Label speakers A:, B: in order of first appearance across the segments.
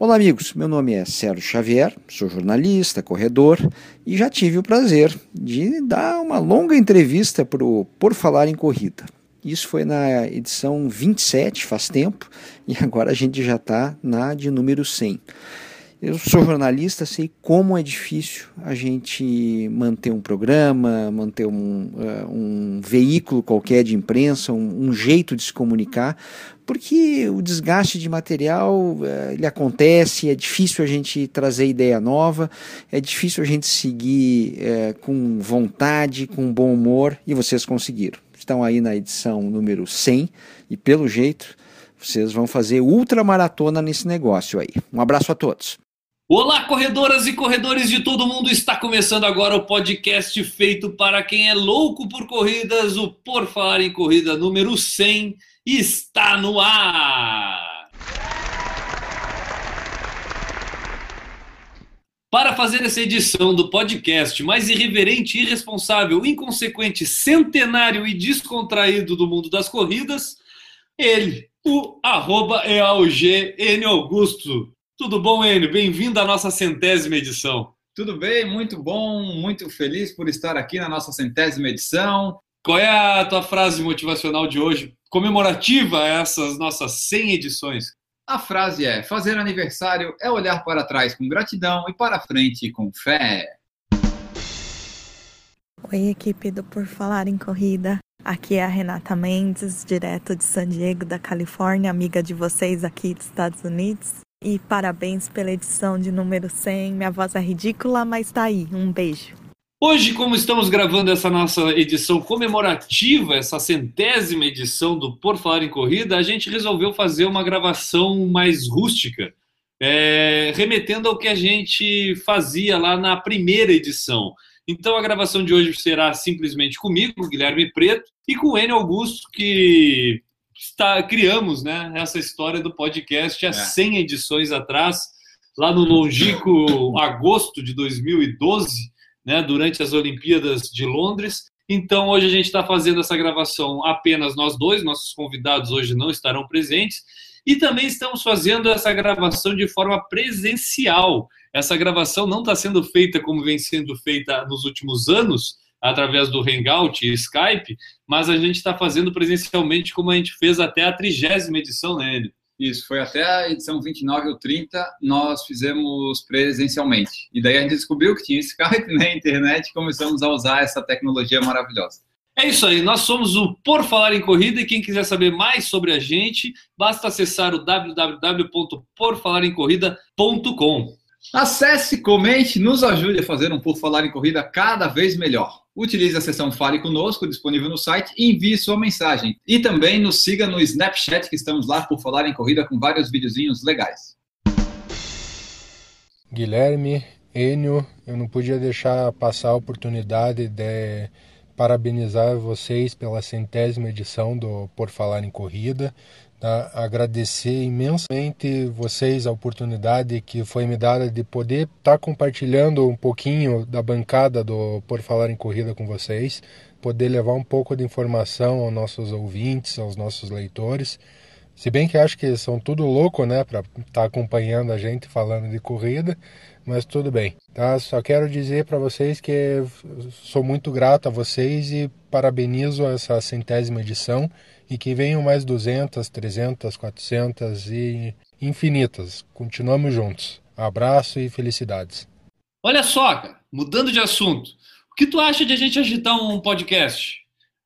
A: Olá, amigos. Meu nome é Sérgio Xavier, sou jornalista, corredor e já tive o prazer de dar uma longa entrevista para o Por Falar em Corrida. Isso foi na edição 27, faz tempo, e agora a gente já está na de número 100. Eu sou jornalista, sei como é difícil a gente manter um programa, manter um, uh, um veículo qualquer de imprensa, um, um, jeito de se comunicar, porque o desgaste de material uh, ele acontece, é difícil a gente trazer ideia nova, é difícil a gente seguir uh, com vontade, com bom humor, e vocês conseguiram. Estão aí na edição número 100 e, pelo jeito, vocês vão fazer ultramaratona nesse negócio aí. Um abraço a todos.
B: Olá, corredoras e corredores de todo mundo! Está começando agora o podcast feito para quem é louco por corridas, o Por Falar em Corrida número 100 está no ar! Para fazer essa edição do podcast mais irreverente, irresponsável, inconsequente, centenário e descontraído do mundo das corridas, ele, o arroba N Augusto. Tudo bom, Enio? Bem-vindo à nossa centésima edição.
C: Tudo bem, muito bom, muito feliz por estar aqui na nossa centésima edição.
B: Qual é a tua frase motivacional de hoje, comemorativa a essas nossas 100 edições?
C: A frase é: fazer aniversário é olhar para trás com gratidão e para frente com fé.
D: Oi, equipe do Por Falar em Corrida. Aqui é a Renata Mendes, direto de San Diego, da Califórnia, amiga de vocês aqui dos Estados Unidos. E parabéns pela edição de número 100. Minha voz é ridícula, mas tá aí. Um beijo.
B: Hoje, como estamos gravando essa nossa edição comemorativa, essa centésima edição do Por Falar em Corrida, a gente resolveu fazer uma gravação mais rústica, é, remetendo ao que a gente fazia lá na primeira edição. Então, a gravação de hoje será simplesmente comigo, Guilherme Preto, e com o Enio Augusto, que está, criamos né, essa história do podcast há é. 100 edições atrás, lá no longínquo agosto de 2012, né, durante as Olimpíadas de Londres. Então, hoje a gente está fazendo essa gravação apenas nós dois, nossos convidados hoje não estarão presentes. E também estamos fazendo essa gravação de forma presencial. Essa gravação não está sendo feita como vem sendo feita nos últimos anos, através do Hangout e Skype, mas a gente está fazendo presencialmente como a gente fez até a trigésima edição, né, Enio?
C: Isso, foi até a edição 29 ou 30, nós fizemos presencialmente. E daí a gente descobriu que tinha Skype na né, internet e começamos a usar essa tecnologia maravilhosa.
B: É isso aí, nós somos o Por Falar em Corrida e quem quiser saber mais sobre a gente, basta acessar o www.porfalaremcorrida.com.
C: Acesse, comente, nos ajude a fazer um Por Falar em Corrida cada vez melhor. Utilize a seção Fale Conosco, disponível no site, e envie sua mensagem. E também nos siga no Snapchat, que estamos lá por Falar em Corrida com vários videozinhos legais.
E: Guilherme, Enio, eu não podia deixar passar a oportunidade de parabenizar vocês pela centésima edição do Por Falar em Corrida. Tá? Agradecer imensamente vocês a oportunidade que foi me dada de poder estar tá compartilhando um pouquinho da bancada do Por Falar em Corrida com vocês, poder levar um pouco de informação aos nossos ouvintes, aos nossos leitores. Se bem que acho que são tudo louco, né, para estar tá acompanhando a gente falando de corrida, mas tudo bem, tá? Só quero dizer para vocês que sou muito grato a vocês e parabenizo essa centésima edição e que venham mais 200, 300, 400 e infinitas. Continuamos juntos. Abraço e felicidades.
B: Olha só, cara, mudando de assunto. O que tu acha de a gente agitar um podcast?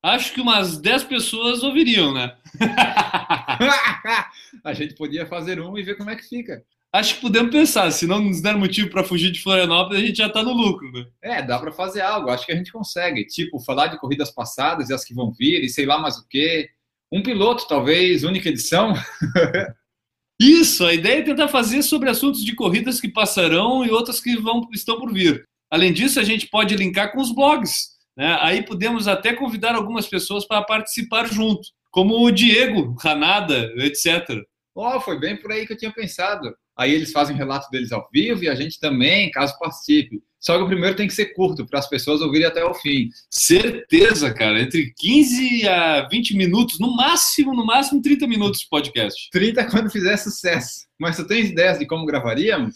B: Acho que umas 10 pessoas ouviriam, né?
C: a gente podia fazer um e ver como é que fica.
B: Acho que podemos pensar, se não nos der motivo para fugir de Florianópolis, a gente já está no lucro, né?
C: É, dá para fazer algo, acho que a gente consegue. Tipo, falar de corridas passadas e as que vão vir, e sei lá mais o quê. Um piloto, talvez, única edição.
B: Isso, a ideia é tentar fazer sobre assuntos de corridas que passarão e outras que vão, estão por vir. Além disso, a gente pode linkar com os blogs. Né? Aí podemos até convidar algumas pessoas para participar junto, como o Diego, Ranada, etc.
C: Oh, foi bem por aí que eu tinha pensado. Aí eles fazem relato deles ao vivo e a gente também, caso participe. Só que o primeiro tem que ser curto, para as pessoas ouvirem até o fim.
B: Certeza, cara. Entre 15 a 20 minutos, no máximo, no máximo 30 minutos de podcast.
C: 30 quando fizer sucesso. Mas tu tens ideias de como gravaríamos?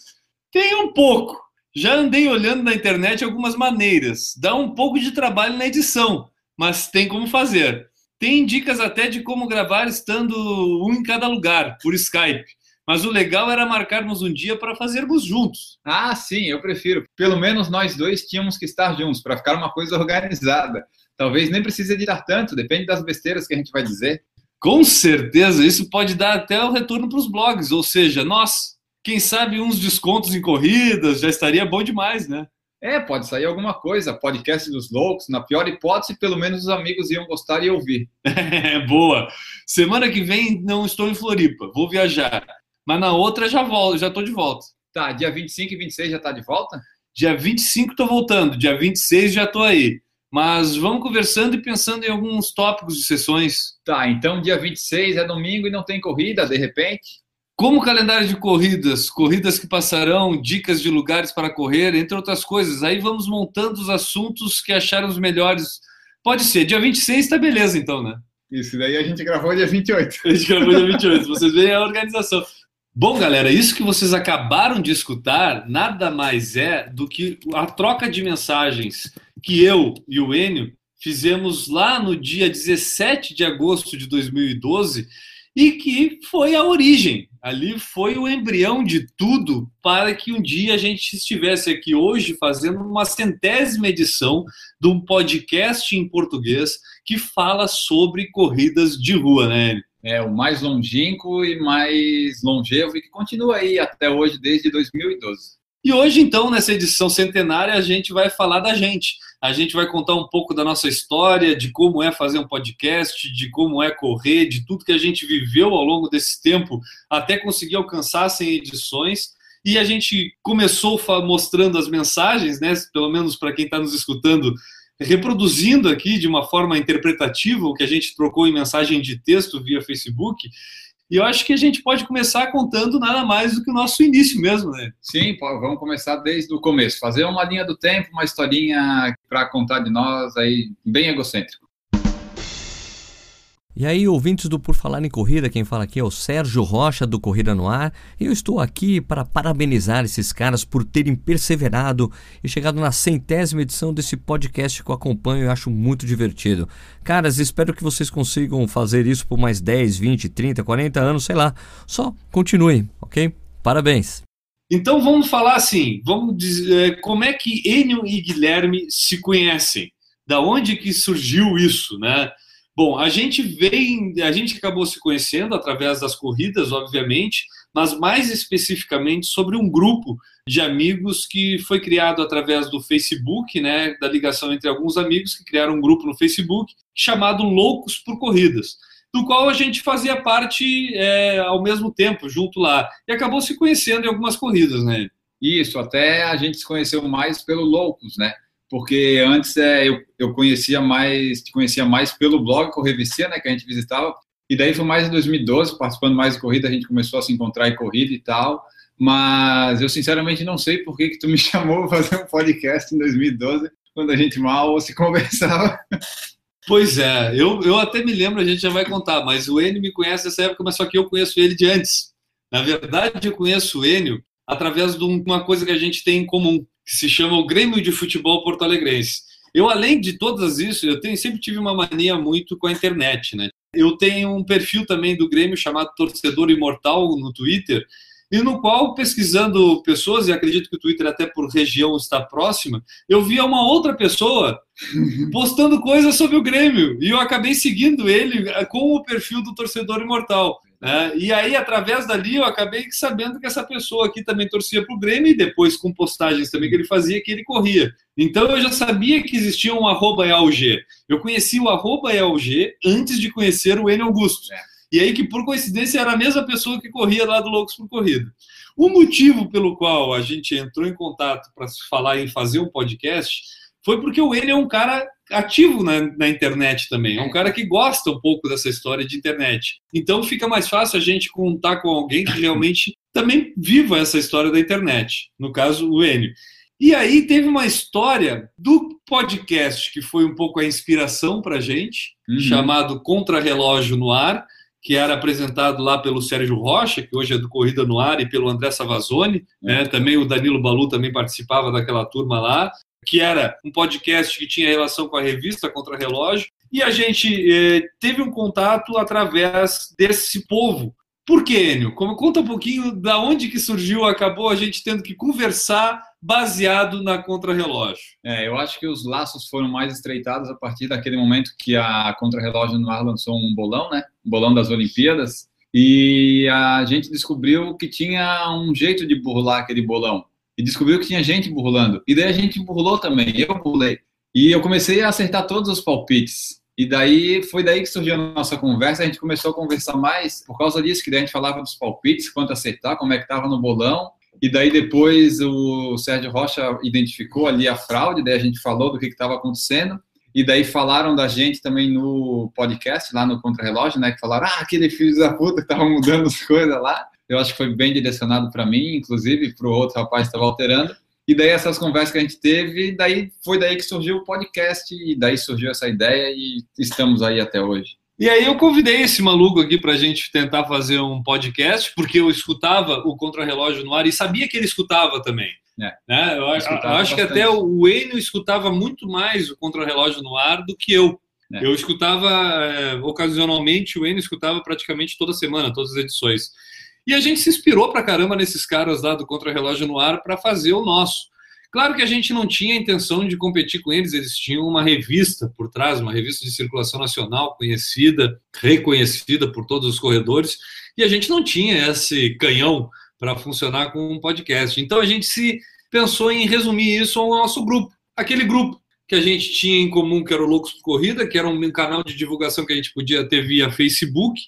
B: Tem um pouco. Já andei olhando na internet algumas maneiras. Dá um pouco de trabalho na edição, mas tem como fazer. Tem dicas até de como gravar estando um em cada lugar, por Skype. Mas o legal era marcarmos um dia para fazermos juntos.
C: Ah, sim, eu prefiro. Pelo menos nós dois tínhamos que estar juntos para ficar uma coisa organizada. Talvez nem precise editar tanto, depende das besteiras que a gente vai dizer.
B: Com certeza, isso pode dar até o retorno para os blogs, ou seja, nós, quem sabe uns descontos em corridas, já estaria bom demais, né?
C: É, pode sair alguma coisa, podcast dos loucos, na pior hipótese, pelo menos os amigos iam gostar e ouvir.
B: Boa. Semana que vem não estou em Floripa, vou viajar. Mas na outra já volto, já tô de volta.
C: Tá, dia 25 e 26 já tá de volta?
B: Dia 25 tô voltando, dia 26 já tô aí. Mas vamos conversando e pensando em alguns tópicos de sessões.
C: Tá, então dia 26 é domingo e não tem corrida, de repente?
B: Como calendário de corridas, corridas que passarão, dicas de lugares para correr, entre outras coisas. Aí vamos montando os assuntos que acharmos melhores. Pode ser, dia 26 tá beleza então, né?
C: Isso, daí a gente gravou dia 28.
B: A gente gravou dia 28, vocês veem a organização. Bom, galera, isso que vocês acabaram de escutar nada mais é do que a troca de mensagens que eu e o Enio fizemos lá no dia 17 de agosto de 2012 e que foi a origem. Ali foi o embrião de tudo para que um dia a gente estivesse aqui hoje fazendo uma centésima edição de um podcast em português que fala sobre corridas de rua, né?
C: É o mais longínquo e mais longevo e que continua aí até hoje, desde 2012.
B: E hoje, então, nessa edição centenária, a gente vai falar da gente. A gente vai contar um pouco da nossa história, de como é fazer um podcast, de como é correr, de tudo que a gente viveu ao longo desse tempo até conseguir alcançar 100 edições. E a gente começou mostrando as mensagens, né? Pelo menos para quem está nos escutando, reproduzindo aqui de uma forma interpretativa o que a gente trocou em mensagem de texto via Facebook. E eu acho que a gente pode começar contando nada mais do que o nosso início mesmo, né?
C: Sim, vamos começar desde o começo. Fazer uma linha do tempo, uma historinha para contar de nós aí, bem egocêntrico.
F: E aí, ouvintes do Por Falar em Corrida, quem fala aqui é o Sérgio Rocha do Corrida no Ar. E eu estou aqui para parabenizar esses caras por terem perseverado e chegado na centésima edição desse podcast que eu acompanho e acho muito divertido. Caras, espero que vocês consigam fazer isso por mais 10, 20, 30, 40 anos, sei lá. Só continuem, ok? Parabéns!
B: Então vamos falar assim, vamos dizer, como é que Enio e Guilherme se conhecem? Da onde que surgiu isso, né? Bom, a gente vem, a gente acabou se conhecendo através das corridas, obviamente, mas mais especificamente sobre um grupo de amigos que foi criado através do Facebook, né, da ligação entre alguns amigos que criaram um grupo no Facebook chamado Loucos por Corridas, do qual a gente fazia parte é, ao mesmo tempo, junto lá, e acabou se conhecendo em algumas corridas, né?
C: Isso, até a gente se conheceu mais pelo Loucos, né? Porque antes é, eu, eu conhecia mais, te conhecia mais pelo blog Correvicia, né, que a gente visitava, e daí foi mais em 2012, participando mais de corrida, a gente começou a se encontrar em corrida e tal, mas eu sinceramente não sei por que, que tu me chamou para fazer um podcast em 2012, quando a gente mal se conversava.
B: Pois é, eu, eu até me lembro, a gente já vai contar, mas o Enio me conhece nessa época, mas só que eu conheço ele de antes. Na verdade, eu conheço o Enio através de uma coisa que a gente tem em comum, que se chama o Grêmio de Futebol Porto Alegrense. Eu, além de todas isso, eu tenho, sempre tive uma mania muito com a internet, né? Eu tenho um perfil também do Grêmio chamado Torcedor Imortal no Twitter, e no qual, pesquisando pessoas, e acredito que o Twitter até por região está próxima, eu via uma outra pessoa postando coisas sobre o Grêmio, e eu acabei seguindo ele eh, com o perfil do Torcedor Imortal. Né? E aí, através dali, eu acabei sabendo que essa pessoa aqui também torcia para o Grêmio e depois com postagens também que ele fazia, que ele corria. Então eu já sabia que existia um arroba ELG. Eu conheci o arroba ELG antes de conhecer o N Augusto. É. E aí que, por coincidência, era a mesma pessoa que corria lá do Loucos por Corrida. O motivo pelo qual a gente entrou em contato para falar em fazer um podcast foi porque o N é um cara ativo na, na, internet também, é um cara que gosta um pouco dessa história de internet. Então fica mais fácil a gente contar com alguém que realmente também viva essa história da internet, no caso o Enio. E aí teve uma história do podcast que foi um pouco a inspiração para a gente, uhum. chamado Contra-Relógio no Ar, que era apresentado lá pelo Sérgio Rocha, que hoje é do Corrida no Ar, e pelo André Savazone. Né? Também o Danilo Balu também participava daquela turma lá, que era um podcast que tinha relação com a revista Contra Relógio. E a gente eh, teve um contato através desse povo. Por quê, Enio? Como, conta um pouquinho da onde que surgiu, acabou a gente tendo que conversar baseado na contrarrelógio.
C: É, eu acho que os laços foram mais estreitados a partir daquele momento que a contrarrelógio no ar lançou um bolão, né? Um bolão das Olimpíadas. E a gente descobriu que tinha um jeito de burlar aquele bolão. E descobriu que tinha gente burlando. E daí a gente burlou também, eu burlei. E eu comecei a acertar todos os palpites. E daí foi daí que surgiu a nossa conversa. A gente começou a conversar mais por causa disso, que daí a gente falava dos palpites, quanto acertar, como é que estava no bolão. E daí depois o Sérgio Rocha identificou ali a fraude, daí a gente falou do que estava acontecendo. E daí falaram da gente também no podcast, lá no Contra-Relógio, né? Que falaram, ah, aquele filho da puta que tava mudando as coisas lá. Eu acho que foi bem direcionado para mim, inclusive, para o outro rapaz que estava alterando. E daí essas conversas que a gente teve, daí foi daí que surgiu o podcast, e daí surgiu essa ideia, e estamos aí até hoje.
B: E aí eu convidei esse maluco aqui para a gente tentar fazer um podcast, porque eu escutava o Contra-Relógio no ar e sabia que ele escutava também. É. Né? Eu, acho, eu acho que até o Enio escutava muito mais o Contra-Relógio no ar do que eu. É. Eu escutava é, ocasionalmente, o Enio escutava praticamente toda semana, todas as edições. E a gente se inspirou pra caramba nesses caras lá do Contra-Relógio no ar para fazer o nosso. Claro que a gente não tinha a intenção de competir com eles, eles tinham uma revista por trás, uma revista de circulação nacional conhecida, reconhecida por todos os corredores, e a gente não tinha esse canhão para funcionar com um podcast. Então a gente se pensou em resumir isso ao nosso grupo, aquele grupo que a gente tinha em comum, que era o Loucos por Corrida, que era um canal de divulgação que a gente podia ter via Facebook.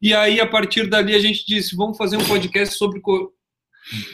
B: E aí, a partir dali, a gente disse: vamos fazer um podcast sobre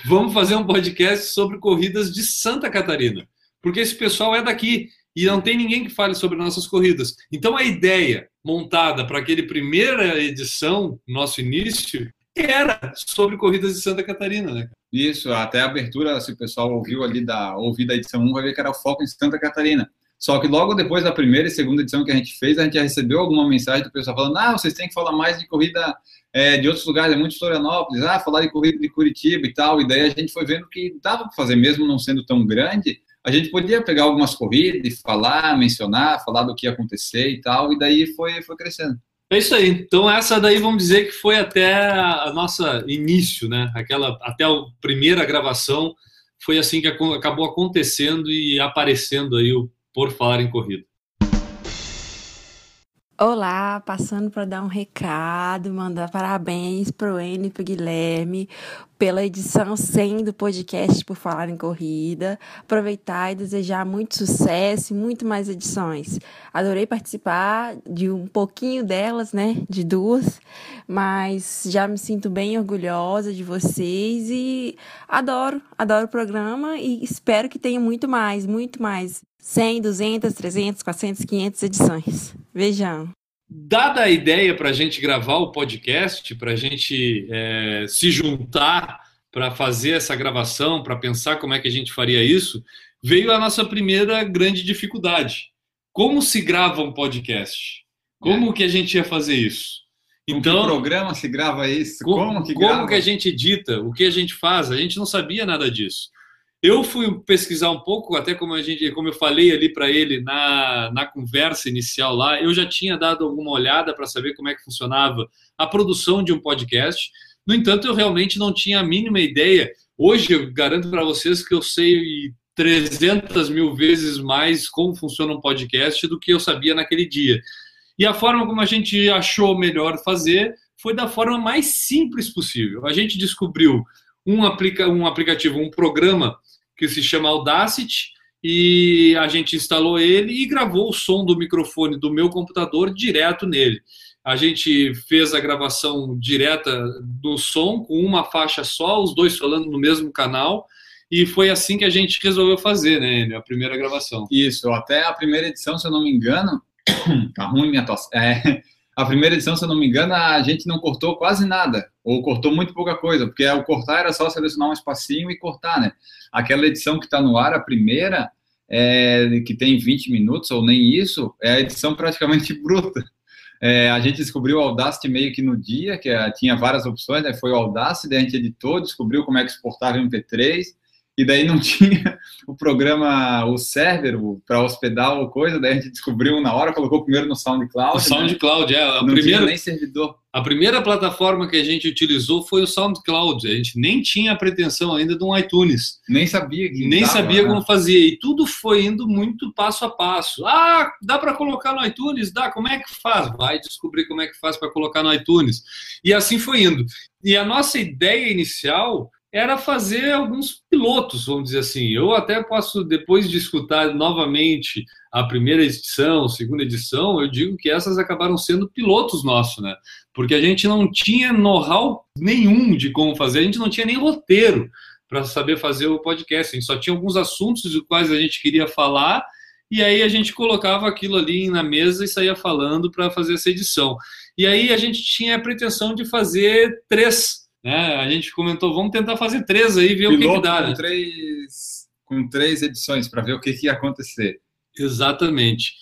B: Vamos fazer um podcast sobre corridas de Santa Catarina, porque esse pessoal é daqui e não tem ninguém que fale sobre nossas corridas. Então a ideia montada para aquele primeira edição, nosso início, era sobre corridas de Santa Catarina, né?
C: Isso, até a abertura, se o pessoal ouviu ali da ouvir da edição 1, vai ver que era o foco em Santa Catarina. Só que logo depois da primeira e segunda edição que a gente fez, a gente já recebeu alguma mensagem do pessoal falando: ah, vocês têm que falar mais de corrida é, de outros lugares, é muito Florianópolis, ah, falar de corrida de Curitiba e tal. E daí a gente foi vendo que dava para fazer, mesmo não sendo tão grande, a gente podia pegar algumas corridas e falar, mencionar, falar do que ia acontecer e tal. E daí foi, foi crescendo.
B: É isso aí. Então essa daí vamos dizer que foi até a nossa início, né? Aquela até a primeira gravação foi assim que acabou acontecendo e aparecendo aí o por falar em corrida.
G: Olá, passando para dar um recado, mandar parabéns para o Enio e para o Guilherme pela edição 100 do podcast Por Falar em Corrida. Aproveitar e desejar muito sucesso e muito mais edições. Adorei participar de um pouquinho delas, né? De duas, mas já me sinto bem orgulhosa de vocês e adoro, adoro o programa e espero que tenha muito mais, muito mais. 100, 200, 300, 400, 500 edições. Vejam.
B: Dada a ideia para a gente gravar o podcast, para a gente é, se juntar para fazer essa gravação, para pensar como é que a gente faria isso, veio a nossa primeira grande dificuldade. Como se grava um podcast? Como é. que a gente ia fazer isso?
C: Então, que programa se grava isso?
B: Como, como que, como que a gente edita? O que a gente faz? A gente não sabia nada disso. Eu fui pesquisar um pouco, até como a gente, como eu falei ali para ele na, na conversa inicial lá, eu já tinha dado alguma olhada para saber como é que funcionava a produção de um podcast. No entanto, eu realmente não tinha a mínima ideia. Hoje eu garanto para vocês que eu sei 300 mil vezes mais como funciona um podcast do que eu sabia naquele dia. E a forma como a gente achou melhor fazer foi da forma mais simples possível. A gente descobriu um, aplica, um aplicativo, um programa que se chama Audacity, e a gente instalou ele e gravou o som do microfone do meu computador direto nele. A gente fez a gravação direta do som com uma faixa só, os dois falando no mesmo canal, E foi assim que a gente resolveu fazer, né, a primeira gravação.
C: Isso, até a primeira edição, se eu não me engano, tá ruim minha tosse. É, a primeira edição, se eu não me engano, a gente não cortou quase nada, ou cortou muito pouca coisa, porque o cortar era só selecionar um espacinho e cortar, né? Aquela edição que está no ar, a primeira, é, que tem 20 minutos ou nem isso, é a edição praticamente bruta. É, a gente descobriu o Audacity meio que no dia, que é, tinha várias opções, né? foi o Audacity, a gente editou, descobriu como é que exportava MP3, e daí não tinha o programa, o server para hospedar ou coisa, daí a gente descobriu na hora, colocou primeiro no SoundCloud. O
B: SoundCloud,
C: né?
B: é. A
C: não
B: primeira,
C: tinha nem servidor.
B: A primeira plataforma que a gente utilizou foi o SoundCloud. A gente nem tinha a pretensão ainda de um iTunes.
C: Nem sabia que
B: Nem
C: dava,
B: sabia
C: né?
B: como fazia. E tudo foi indo muito passo a passo. Ah, dá para colocar no iTunes? Dá. Como é que faz? Vai descobrir como é que faz para colocar no iTunes. E assim foi indo. E a nossa ideia inicial era fazer alguns pilotos, vamos dizer assim. Eu até posso, depois de escutar novamente a primeira edição, segunda edição, eu digo que essas acabaram sendo pilotos nossos, né? Porque a gente não tinha know-how nenhum de como fazer, a gente não tinha nem roteiro para saber fazer o podcast. A gente só tinha alguns assuntos dos quais a gente queria falar e aí a gente colocava aquilo ali na mesa e saía falando para fazer essa edição. E aí a gente tinha a pretensão de fazer três né? A gente comentou, vamos tentar fazer três aí, ver
C: Piloto
B: o que, que dá.
C: Com
B: né?
C: três, com três edições para ver o que, que ia acontecer.
B: Exatamente.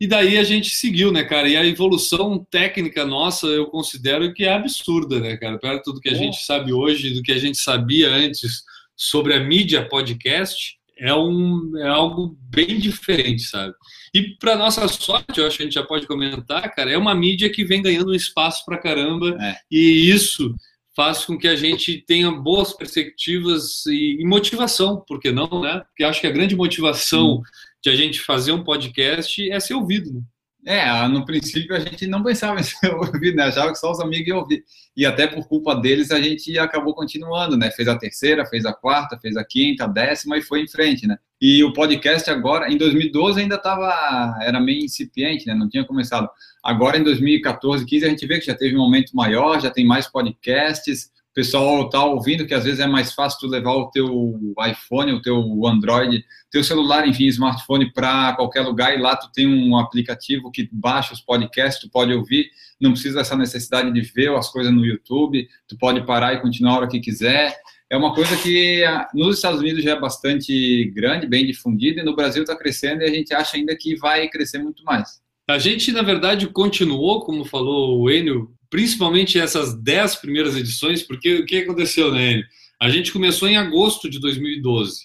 B: E daí a gente seguiu, né, cara? E a evolução técnica nossa, eu considero que é absurda, né, cara? Perto do que a
C: Oh.
B: gente sabe hoje, do que a gente sabia antes sobre a mídia podcast, é, um, é algo bem diferente, sabe? E para nossa sorte, eu acho que a gente já pode comentar, cara, é uma mídia que vem ganhando um espaço para caramba,
C: É.
B: e isso faz com que a gente tenha boas perspectivas e, e motivação, por que não, né? Porque acho que a grande motivação de a gente fazer um podcast é ser ouvido. Né?
C: É, no princípio a gente não pensava em ser ouvido, né? Achava que só os amigos iam ouvir. E até por culpa deles a gente acabou continuando, né? Fez a terceira, fez a quarta, fez a quinta, a décima e foi em frente, né? E o podcast agora, em 2012 ainda estava, era meio incipiente, né? Não tinha começado. Agora em 2014, 15 a gente vê que já teve um momento maior, já tem mais podcasts. O pessoal tá ouvindo que às vezes é mais fácil tu levar o teu iPhone, o teu Android, teu celular, enfim, smartphone para qualquer lugar e lá tu tem um aplicativo que baixa os podcasts, tu pode ouvir, não precisa dessa necessidade de ver as coisas no YouTube, tu pode parar e continuar a hora que quiser. É uma coisa que ah, nos Estados Unidos já é bastante grande, bem difundida, e no Brasil está crescendo e a gente acha ainda que vai crescer muito mais.
B: A gente, na verdade, continuou, como falou o Enio, principalmente essas dez primeiras edições, porque o que aconteceu, né, Enio? A gente começou em agosto de 2012.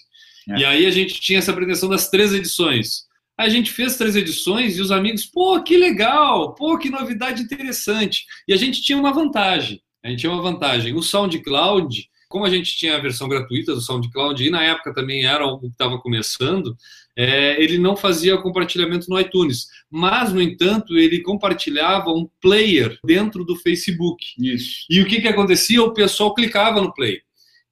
C: É.
B: E aí a gente tinha essa pretensão das três edições. A gente fez três edições e os amigos, pô, que legal, pô, que novidade interessante. E a gente tinha uma vantagem. A gente tinha uma vantagem. O SoundCloud, como a gente tinha a versão gratuita do SoundCloud e na época também era algo que estava começando, é, ele não fazia compartilhamento no iTunes. Mas, no entanto, ele compartilhava um player dentro do Facebook.
C: Isso.
B: E o que, que acontecia? O pessoal clicava no play.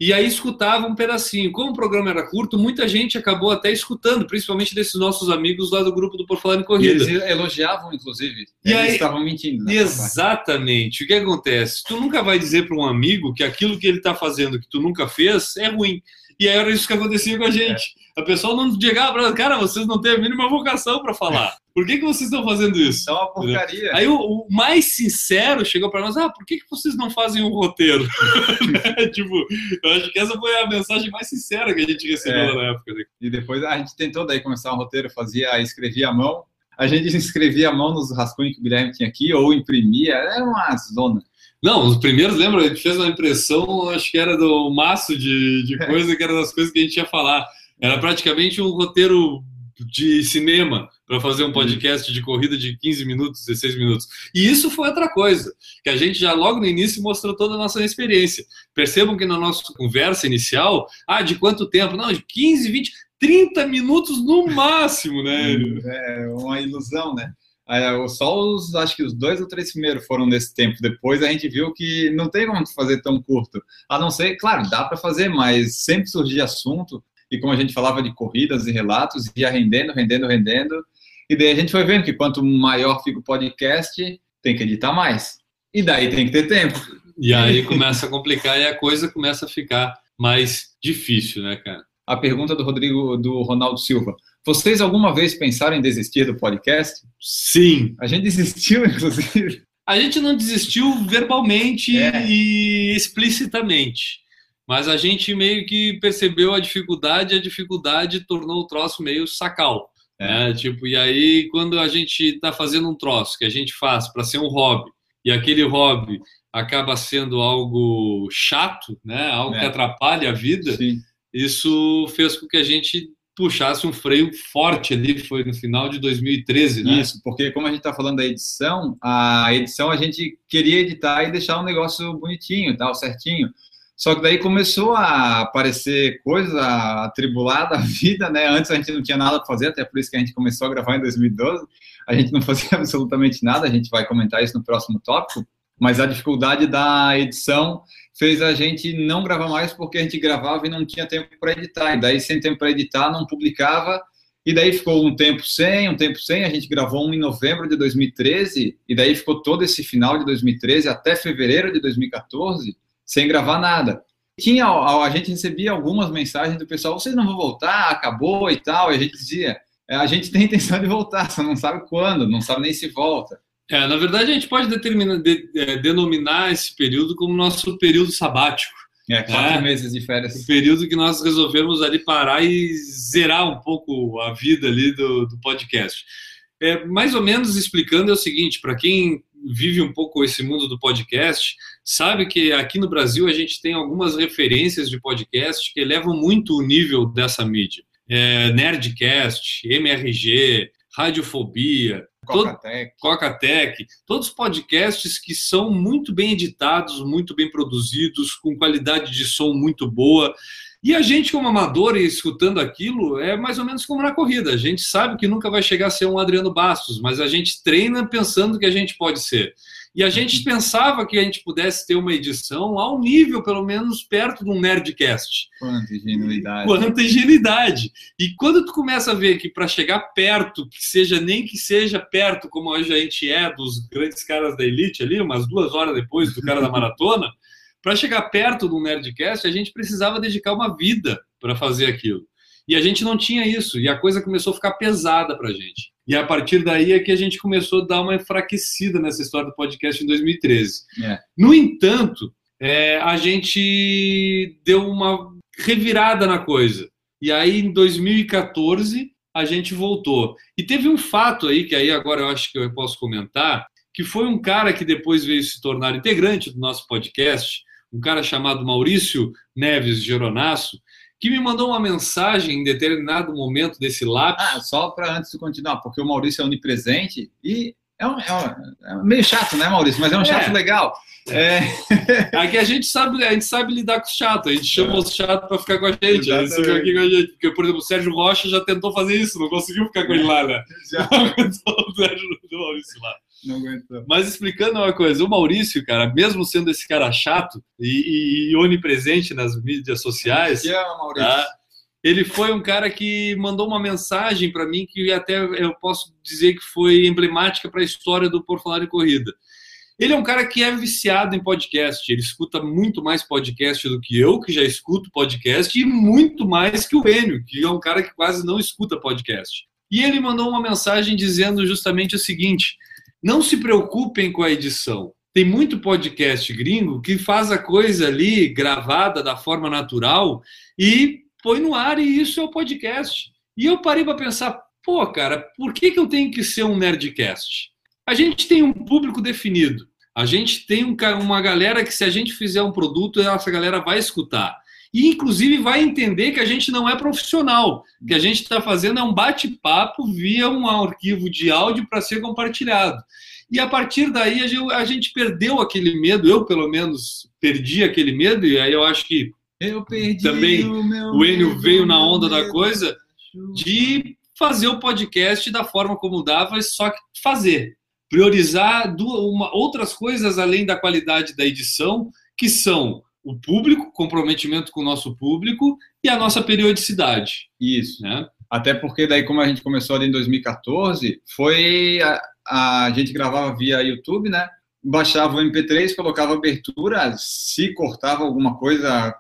B: E aí escutava um pedacinho. Como o programa era curto, muita gente acabou até escutando, principalmente desses nossos amigos lá do grupo do Por Falar em
C: E
B: Corrida.
C: eles elogiavam, inclusive.
B: E
C: eles
B: aí-
C: estavam mentindo. né?
B: Exatamente. O que acontece? Tu nunca vai dizer para um amigo que aquilo que ele está fazendo que tu nunca fez é ruim. E aí era isso que acontecia com a gente. A pessoa não chegava para cara, vocês não têm a mínima vocação para falar. Por que, que vocês estão fazendo isso?
C: É uma porcaria.
B: Aí o, o mais sincero chegou para nós: ah, por que, que vocês não fazem um roteiro? Tipo, eu acho que essa foi a mensagem mais sincera que a gente recebeu
C: É.
B: na época. né?
C: E depois a gente tentou daí começar um roteiro, fazia, escrevia à mão. A gente escrevia à mão nos rascunhos que o Guilherme tinha aqui, ou imprimia, era uma zona.
B: Não, os primeiros, lembra? A gente fez uma impressão, acho que era do maço de, de coisa, que era das coisas que a gente ia falar. Era praticamente um roteiro de cinema para fazer um podcast de corrida de 15 minutos, 16 minutos. E isso foi outra coisa, que a gente já logo no início mostrou toda a nossa experiência. Percebam que na nossa conversa inicial, ah, de quanto tempo? Não, de 15, 20, 30 minutos no máximo, né?
C: É uma ilusão, né? Só os, acho que os dois ou três primeiros foram nesse tempo. Depois a gente viu que não tem como fazer tão curto. A não ser, claro, dá para fazer, mas sempre surgia assunto. E como a gente falava de corridas e relatos, ia rendendo, rendendo, rendendo. E daí a gente foi vendo que quanto maior fica o podcast, tem que editar mais. E daí tem que ter tempo.
B: E aí começa a complicar e a coisa começa a ficar mais difícil, né, cara?
C: a pergunta do Rodrigo, do Ronaldo Silva. Vocês alguma vez pensaram em desistir do podcast?
B: Sim.
C: A gente desistiu, inclusive.
B: A gente não desistiu verbalmente
C: É.
B: e explicitamente. Mas a gente meio que percebeu a dificuldade, e a dificuldade tornou o troço meio sacal.
C: É.
B: Né? Tipo, e aí, quando a gente está fazendo um troço que a gente faz para ser um hobby, e aquele hobby acaba sendo algo chato, né? algo
C: É.
B: que atrapalha a vida,
C: Sim.
B: isso fez com que a gente puxasse um freio forte ali, foi no final de 2013, né?
C: Isso, porque como a gente está falando da edição, a edição a gente queria editar e deixar um negócio bonitinho, tal, certinho. Só que daí começou a aparecer coisa atribulada a vida, né? Antes a gente não tinha nada para fazer, até por isso que a gente começou a gravar em 2012. A gente não fazia absolutamente nada, a gente vai comentar isso no próximo tópico. Mas a dificuldade da edição fez a gente não gravar mais porque a gente gravava e não tinha tempo para editar. E daí, sem tempo para editar, não publicava. E daí ficou um tempo sem, um tempo sem. A gente gravou um em novembro de 2013. E daí ficou todo esse final de 2013 até fevereiro de 2014 sem gravar nada. Tinha, a gente recebia algumas mensagens do pessoal: vocês não vão voltar, acabou e tal. E a gente dizia: "É, a gente tem intenção de voltar, só não sabe quando, não sabe nem se volta.
B: É, na verdade, a gente pode determinar, de- é, denominar esse período como nosso período sabático.
C: É, quatro
B: É.
C: meses de férias.
B: O período que nós resolvemos ali parar e zerar um pouco a vida ali do, do podcast. É, mais ou menos explicando é o seguinte, para quem vive um pouco esse mundo do podcast, sabe que aqui no Brasil a gente tem algumas referências de podcast que elevam muito o nível dessa mídia. É, Nerdcast, MRG, Radiofobia,
C: Cocatec.
B: Cocatec, todos podcasts que são muito bem editados, muito bem produzidos, com qualidade de som muito boa. E a gente, como amador e escutando aquilo, é mais ou menos como na corrida. A gente sabe que nunca vai chegar a ser um Adriano Bastos, mas a gente treina pensando que a gente pode ser. E a gente pensava que a gente pudesse ter uma edição ao nível, pelo menos, perto de um Nerdcast.
C: Quanta ingenuidade.
B: Quanta ingenuidade. E quando tu começa a ver que para chegar perto, que seja nem que seja perto, como hoje a gente é dos grandes caras da elite ali, umas duas horas depois do cara da maratona, para chegar perto do Nerdcast, a gente precisava dedicar uma vida para fazer aquilo. E a gente não tinha isso, e a coisa começou a ficar pesada para a gente. E a partir daí é que a gente começou a dar uma enfraquecida nessa história do podcast em 2013.
C: É.
B: No entanto, é, a gente deu uma revirada na coisa. E aí, em 2014, a gente voltou. E teve um fato aí, que aí agora eu acho que eu posso comentar, que foi um cara que depois veio se tornar integrante do nosso podcast, um cara chamado Maurício Neves Geronasso, que me mandou uma mensagem em determinado momento desse lápis.
C: Ah, só para antes de continuar, porque o Maurício é onipresente e é, um, é, um- é meio chato, né, Maurício? Mas é um chato
B: É.
C: legal. É,
B: Aqui a gente sabe, a gente sabe lidar com os chatos, a gente chama os chatos para ficar com a gente, eles ficam aqui com a gente. Porque, por exemplo, o Sérgio Rocha já tentou fazer isso, não conseguiu ficar com ele lá, né?
C: Já.
B: Não aguentou o Sérgio do Maurício lá.
C: Não aguentou.
B: Mas explicando uma coisa, o Maurício, cara, mesmo sendo esse cara chato e, e- e onipresente nas mídias sociais,
C: Aqui é o Maurício.
B: tá? ele foi um cara que mandou uma mensagem para mim que até eu posso dizer que foi emblemática para a história do Por Falar em Corrida. Ele é um cara que é viciado em podcast. Ele escuta muito mais podcast do que eu, que já escuto podcast, e muito mais que o Enio, que é um cara que quase não escuta podcast. E ele mandou uma mensagem dizendo justamente o seguinte: não se preocupem com a edição. Tem muito podcast gringo que faz a coisa ali gravada da forma natural e põe no ar, e isso é o podcast. E eu parei para pensar, pô, cara, por que, que eu tenho que ser um Nerdcast? A gente tem um público definido. A gente tem um uma galera que, se a gente fizer um produto, essa galera vai escutar. E, inclusive, vai entender que a gente não é profissional. O que a gente está fazendo é um bate-papo via um arquivo de áudio para ser compartilhado. E a partir daí a gente, perdeu aquele medo, eu pelo menos perdi aquele medo, e aí eu acho que
C: Eu perdi
B: Também
C: o
B: o Enio veio na onda da coisa de fazer o podcast da forma como dava, só que fazer. Priorizar du- uma- outras coisas além da qualidade da edição, que são o público, comprometimento com o nosso público e a nossa periodicidade.
C: Isso.
B: Né?
C: Até porque daí, como a gente começou ali em 2014, foi a, a gente gravava via YouTube, né? Baixava o MP3, colocava abertura, se cortava alguma coisa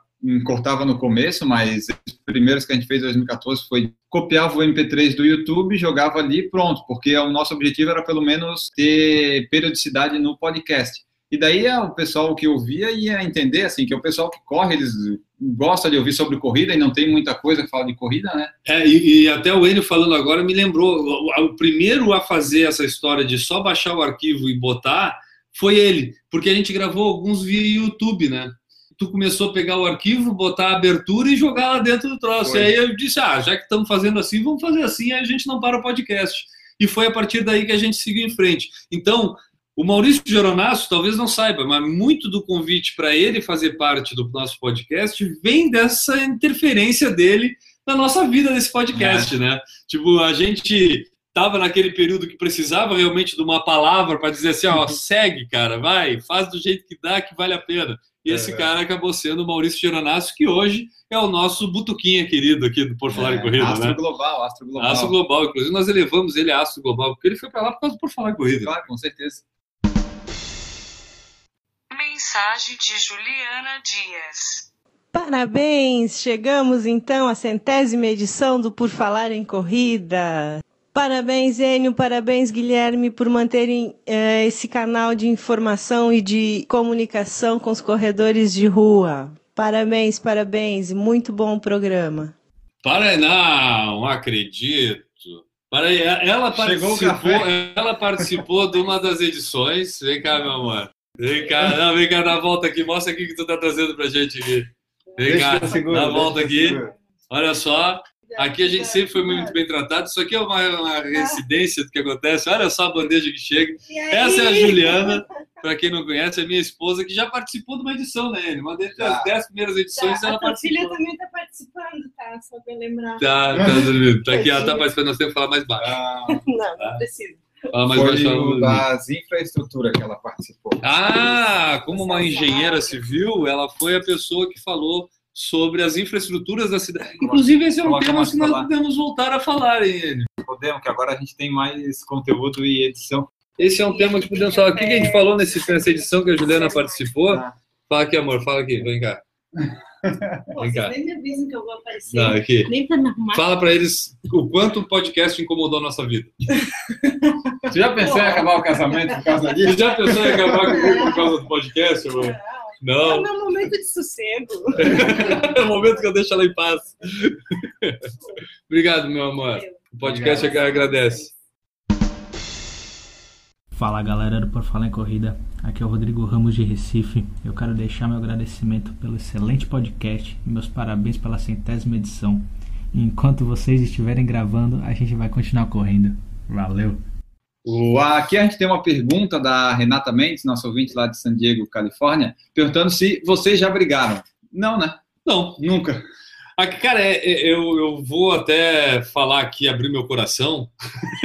C: cortava no começo, mas os primeiros que a gente fez em 2014 foi copiava o MP3 do YouTube, jogava ali pronto, porque o nosso objetivo era pelo menos ter periodicidade no podcast. E daí o pessoal que ouvia ia entender, assim, que o pessoal que corre, eles gostam de ouvir sobre corrida e não tem muita coisa que fala de corrida, né?
B: É, e, e até o Enio falando agora me lembrou, o, o, primeiro a fazer essa história de só baixar o arquivo e botar foi ele, porque a gente gravou alguns via YouTube, né? Tu começou a pegar o arquivo, botar a abertura e jogar lá dentro do troço. Foi. E aí eu disse, ah, já que estamos fazendo assim, vamos fazer assim, aí a gente não para o podcast. E foi a partir daí que a gente seguiu em frente. Então, o Maurício Geronasso talvez não saiba, mas muito do convite para ele fazer parte do nosso podcast vem dessa interferência dele na nossa vida nesse podcast, é. né? Tipo, a gente tava naquele período que precisava realmente de uma palavra para dizer assim, ó, segue, cara, vai, faz do jeito que dá, que vale a pena. E esse é. cara acabou sendo o Maurício Geronasso, que hoje é o nosso butuquinha querido aqui do Por Falar é, em Corrida,
C: Astro
B: né?
C: Global, Astro Global.
B: Astro Global, inclusive nós elevamos ele a Astro Global, porque ele foi para lá por causa do Por Falar em Corrida.
C: Claro, com certeza.
H: Mensagem de Juliana Dias.
I: Parabéns! Chegamos então à centésima edição do Por Falar em Corrida. Parabéns, Enio, parabéns, Guilherme, por manterem eh, esse canal de informação e de comunicação com os corredores de rua. Parabéns, parabéns, muito bom programa.
B: Para não, acredito. Para ela participou, ela participou de uma das edições. Vem cá, meu amor. Vem cá, não, vem cá, dá a volta aqui, mostra aqui que tu tá trazendo pra gente aqui. Vem cá, dá a volta aqui. Olha só, Aqui a gente sempre foi muito bem tratado. Isso aqui é uma, uma residência do que acontece. Olha só a bandeja que chega. Essa é a Juliana, para quem não conhece, é minha esposa, que já participou de uma edição, né, Ele? Uma dentre as dez primeiras edições
J: tá.
B: ela
J: a
B: participou.
J: filha também está participando, tá? Só para lembrar.
B: Tá, tá, tá, tá aqui, ela tá participando. Nós temos que falar mais baixo.
J: Ah, não, tá? não precisa.
C: Fala mais Foi baixo. das infraestruturas que ela participou.
B: Ah, como uma engenheira civil, ela foi a pessoa que falou sobre as infraestruturas da cidade. Inclusive, esse é um tema que nós podemos voltar a falar, hein,
C: Podemos, que agora a gente tem mais conteúdo e edição.
B: Esse é um tema que podemos falar. O que a gente falou nesse, nessa edição que a Juliana participou? Fala aqui, amor, fala aqui, vem cá.
J: Vem cá. nem me avisam que eu vou aparecer.
B: Não, aqui.
J: Nem pra me arrumar.
B: Fala para eles o quanto o podcast incomodou a nossa vida.
C: Você já pensou em acabar o casamento por causa disso?
B: Você já pensou em acabar comigo por causa do podcast, amor? Não.
J: É o meu momento de sossego.
B: é o momento que eu deixo ela em paz. Obrigado, meu amor. O podcast Obrigado. agradece.
K: Fala galera do Por Falar em Corrida, aqui é o Rodrigo Ramos de Recife. Eu quero deixar meu agradecimento pelo excelente podcast e meus parabéns pela centésima edição. E enquanto vocês estiverem gravando, a gente vai continuar correndo. Valeu!
C: Aqui a gente tem uma pergunta da Renata Mendes, nossa ouvinte lá de San Diego, Califórnia, perguntando se vocês já brigaram. Não, né?
B: Não,
C: nunca.
B: Aqui, cara, é, é, eu, eu vou até falar aqui, abrir meu coração.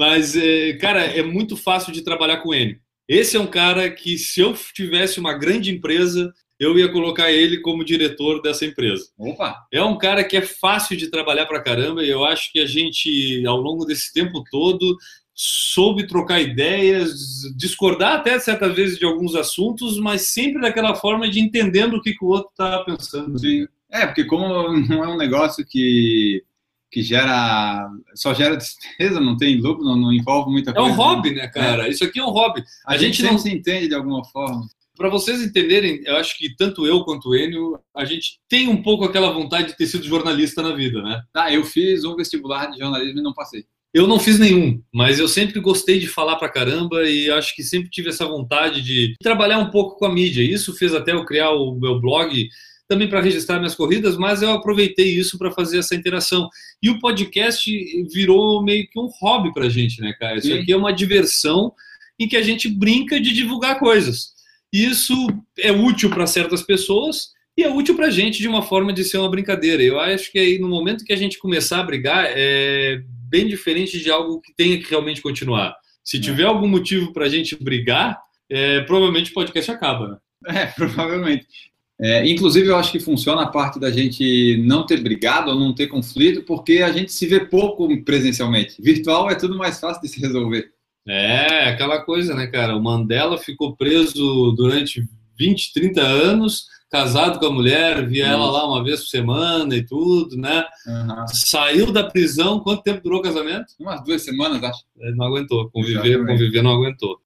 B: Mas, é, cara, é muito fácil de trabalhar com ele. Esse é um cara que, se eu tivesse uma grande empresa, eu ia colocar ele como diretor dessa empresa.
C: Opa!
B: É um cara que é fácil de trabalhar pra caramba e eu acho que a gente, ao longo desse tempo todo, soube trocar ideias, discordar até certas vezes de alguns assuntos, mas sempre daquela forma de entendendo o que, que o outro está pensando.
C: Sim. É, porque como não é um negócio que que gera só gera despesa, não tem lucro, não, não envolve muita coisa.
B: É um hobby, né, cara? É. Isso aqui é um hobby.
C: A, a gente, gente não se entende de alguma forma
B: para vocês entenderem, eu acho que tanto eu quanto o Enio, a gente tem um pouco aquela vontade de ter sido jornalista na vida, né?
C: Ah, eu fiz um vestibular de jornalismo e não passei.
B: Eu não fiz nenhum, mas eu sempre gostei de falar pra caramba e acho que sempre tive essa vontade de trabalhar um pouco com a mídia. Isso fez até eu criar o meu blog também para registrar minhas corridas, mas eu aproveitei isso para fazer essa interação. E o podcast virou meio que um hobby para a gente, né, cara? Isso Sim. aqui é uma diversão em que a gente brinca de divulgar coisas. Isso é útil para certas pessoas e é útil para a gente de uma forma de ser uma brincadeira. Eu acho que aí no momento que a gente começar a brigar é bem diferente de algo que tenha que realmente continuar. Se é. tiver algum motivo para a gente brigar, é, provavelmente o podcast acaba. Né?
C: É, provavelmente. É, inclusive, eu acho que funciona a parte da gente não ter brigado ou não ter conflito, porque a gente se vê pouco presencialmente. Virtual é tudo mais fácil de se resolver.
B: É, aquela coisa, né, cara? O Mandela ficou preso durante 20, 30 anos casado com a mulher, via ela lá uma vez por semana e tudo, né?
C: Uhum.
B: Saiu da prisão, quanto tempo durou o casamento?
C: Umas duas semanas, acho.
B: Ele não aguentou, conviver,
C: Exatamente.
B: conviver não aguentou.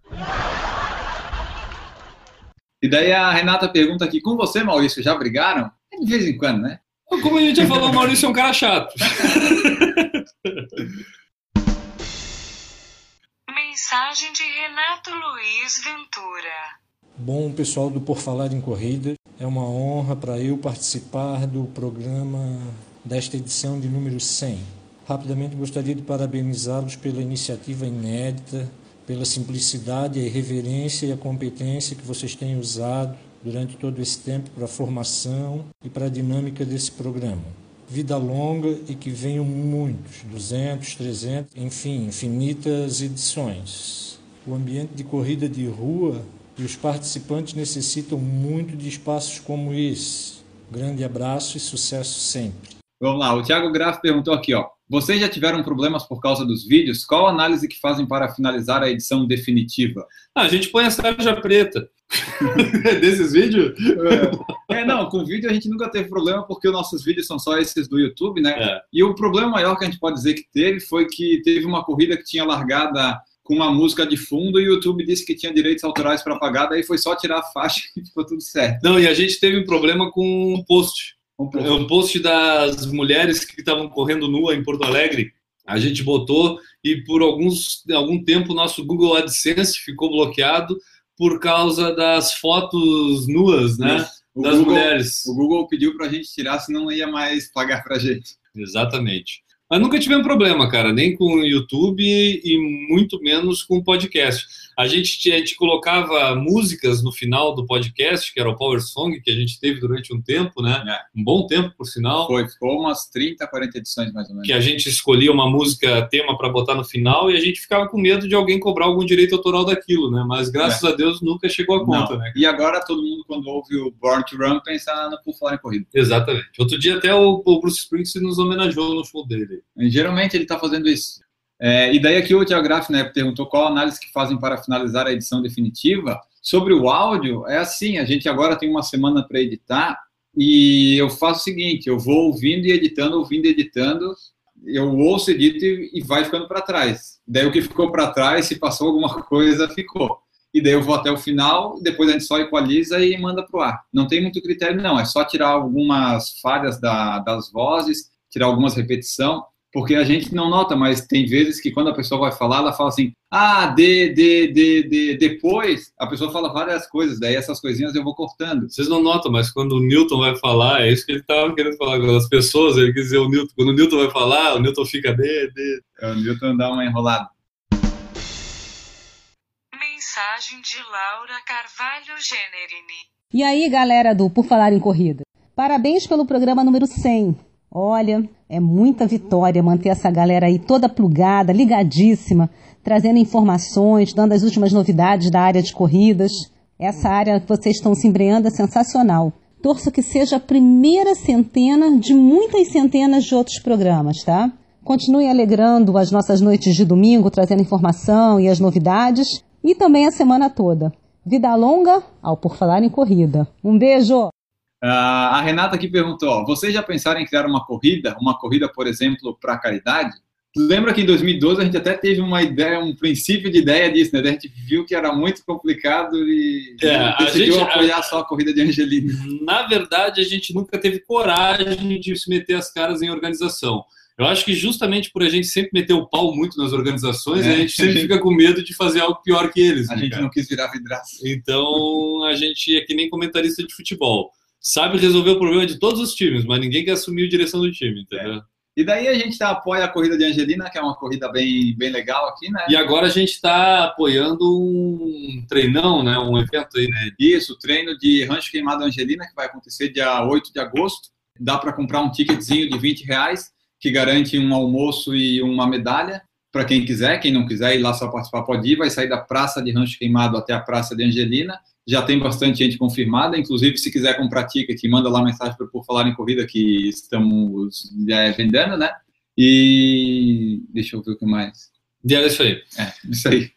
C: E daí a Renata pergunta aqui, com você, Maurício, já brigaram? É De vez em quando, né?
B: Como a gente já falou, o Maurício é um cara chato.
H: Mensagem de Renato Luiz Ventura.
L: Bom, pessoal do Por Falar em Corrida, é uma honra para eu participar do programa desta edição de número 100. Rapidamente gostaria de parabenizá-los pela iniciativa inédita, pela simplicidade, a irreverência e a competência que vocês têm usado durante todo esse tempo para a formação e para a dinâmica desse programa. Vida longa e que venham muitos, 200, 300, enfim, infinitas edições. O ambiente de corrida de rua e os participantes necessitam muito de espaços como esse. Grande abraço e sucesso sempre.
C: Vamos lá, o Thiago Graff perguntou aqui, ó. Vocês já tiveram problemas por causa dos vídeos? Qual a análise que fazem para finalizar a edição definitiva?
B: Ah, a gente põe a tarja preta. Desses vídeos?
C: É. é, não, com vídeo a gente nunca teve problema porque os nossos vídeos são só esses do YouTube, né?
B: É.
C: E o problema maior que a gente pode dizer que teve foi que teve uma corrida que tinha largada com uma música de fundo e o YouTube disse que tinha direitos autorais para pagar, daí foi só tirar a faixa e ficou tudo certo.
B: Não, e a gente teve um problema com um post.
C: Um
B: É um post das mulheres que estavam correndo nua em Porto Alegre. A gente botou e por alguns, algum tempo o nosso Google AdSense ficou bloqueado por causa das fotos nuas, né? Das
C: Google-
B: mulheres.
C: O Google pediu para a gente tirar, senão não ia mais pagar para a gente.
B: Exatamente. Mas nunca tivemos problema, cara, nem com o YouTube e muito menos com o podcast. A gente, a gente colocava músicas no final do podcast, que era o Power Song, que a gente teve durante um tempo, né? Um bom tempo, por sinal.
C: Foi, ficou umas 30, 40 edições mais ou menos.
B: Que a gente escolhia uma música tema para botar no final e a gente ficava com medo de alguém cobrar algum direito autoral daquilo, né? Mas graças
C: É.
B: a Deus nunca chegou a conta,
C: Não.
B: né?
C: E agora todo mundo, quando ouve o Born to Run, pensa no Por Falar em Corrida.
B: Exatamente. Outro dia até o, o Bruce Springsteen nos homenageou no show dele.
C: E, geralmente ele está fazendo isso. É, e daí aqui o Tiago Graff né, perguntou qual análise que fazem para finalizar a edição definitiva. Sobre o áudio, é assim, a gente agora tem uma semana para editar e eu faço o seguinte, eu vou ouvindo e editando, ouvindo e editando, eu ouço, edito e, e vai ficando para trás. Daí o que ficou para trás, se passou alguma coisa, ficou. E daí eu vou até o final, depois a gente só equaliza e manda para o ar. Não tem muito critério, não, é só tirar algumas falhas da, das vozes, tirar algumas repetição, porque a gente não nota, mas tem vezes que quando a pessoa vai falar, ela fala assim, ah, de, de, de, de, depois, a pessoa fala várias coisas, daí essas coisinhas eu vou cortando.
B: Vocês não notam, mas quando o Newton vai falar, é isso que ele estava querendo falar com as pessoas, ele quer dizer o Newton. Quando o Newton vai falar, o Newton fica de, de.
C: É, o Newton dá uma enrolada.
H: Mensagem de Laura Carvalho Generini.
M: E aí, galera do Por Falar em Corrida? Parabéns pelo programa número 100. Olha, é muita vitória manter essa galera aí toda plugada, ligadíssima, trazendo informações, dando as últimas novidades da área de corridas. Essa área que vocês estão se embreando é sensacional. Torço que seja a primeira centena de muitas centenas de outros programas, tá? Continue alegrando as nossas noites de domingo, trazendo informação e as novidades, e também a semana toda. Vida longa ao Por Falar em Corrida. Um beijo!
C: Ah, a Renata aqui perguntou: ó, vocês já pensaram em criar uma corrida? Uma corrida, por exemplo, para caridade? Lembra que em 2012 a gente até teve uma ideia, um princípio de ideia disso, né? A gente viu que era muito complicado e
B: É, a
C: decidiu
B: gente-
C: apoiar só a corrida de Angelina.
B: Na verdade, a gente nunca teve coragem de se meter as caras em organização. Eu acho que justamente por a gente sempre meter o pau muito nas organizações,
C: É.
B: a gente sempre fica com medo de fazer algo pior que eles.
C: A
B: né,
C: gente
B: cara?
C: não quis virar vidraça.
B: Então, a gente é que nem comentarista de futebol. Sabe resolver o problema de todos os times, mas ninguém quer assumir a direção do time, entendeu?
C: E daí a gente tá, apoia a corrida de Angelina, que é uma corrida bem, bem legal aqui, né?
B: E agora a gente está apoiando um treinão, né? Um evento aí, né?
C: Isso, treino de Rancho Queimado Angelina, que vai acontecer dia 8 de agosto. Dá para comprar um ticketzinho de 20 reais, que garante um almoço e uma medalha. Para quem quiser, quem não quiser ir lá só participar, pode ir. Vai sair da Praça de Rancho Queimado até a Praça de Angelina. Já tem bastante gente confirmada. Inclusive, se quiser comprar ticket, manda lá mensagem para Por Falar em Corrida, que estamos é, vendendo, né? E deixa eu ver o que mais.
B: E é isso aí.
C: É, isso aí.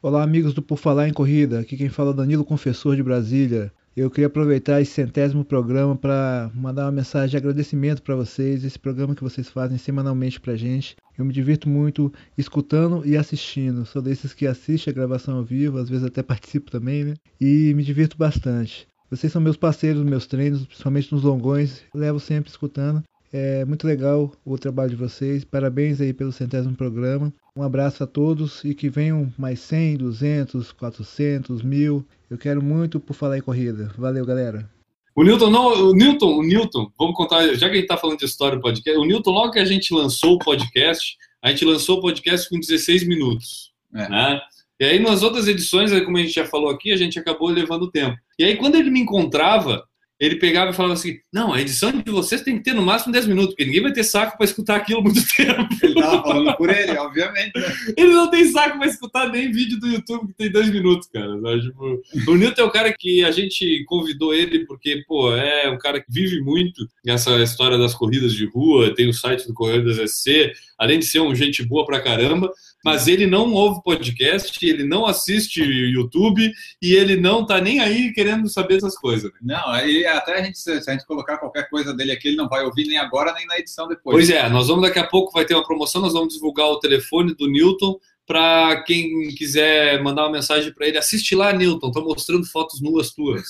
N: Olá, amigos do Por Falar em Corrida. Aqui quem fala é Danilo Confessor de Brasília. Eu queria aproveitar esse centésimo programa para mandar uma mensagem de agradecimento para vocês, esse programa que vocês fazem semanalmente para gente. Eu me divirto muito escutando e assistindo. Sou desses que assiste a gravação ao vivo, às vezes até participo também, né? E me divirto bastante. Vocês são meus parceiros meus treinos, principalmente nos longões. Levo sempre escutando. É muito legal o trabalho de vocês. Parabéns aí pelo centésimo programa. Um abraço a todos e que venham mais 100, 200, 400, mil. Eu quero muito por falar em corrida. Valeu, galera.
B: O Newton, não, o Newton, o Newton, vamos contar, já que a gente está falando de história do podcast, o Newton, logo que a gente lançou o podcast, a gente lançou o podcast com 16 minutos. É. Né? E aí, nas outras edições, como a gente já falou aqui, a gente acabou levando tempo. E aí, quando ele me encontrava, ele pegava e falava assim: Não, a edição de vocês tem que ter no máximo 10 minutos, porque ninguém vai ter saco para escutar aquilo muito tempo.
C: Ele tava falando por ele, obviamente. Né?
B: Ele não tem saco para escutar nem vídeo do YouTube que tem 2 minutos, cara. Tipo, o Nilton é o cara que a gente convidou ele porque, pô, é um cara que vive muito essa história das corridas de rua, tem o site do Correio das SC, além de ser um gente boa pra caramba, mas ele não ouve podcast, ele não assiste YouTube e ele não tá nem aí querendo saber essas coisas. Né?
C: Não, aí até a gente, se a gente colocar qualquer coisa dele aqui, ele não vai ouvir nem agora nem na edição depois.
B: Pois é, nós vamos daqui a pouco, vai ter uma promoção, nós vamos divulgar o telefone do Newton para quem quiser mandar uma mensagem para ele, assiste lá, Newton, tô mostrando fotos nuas tuas.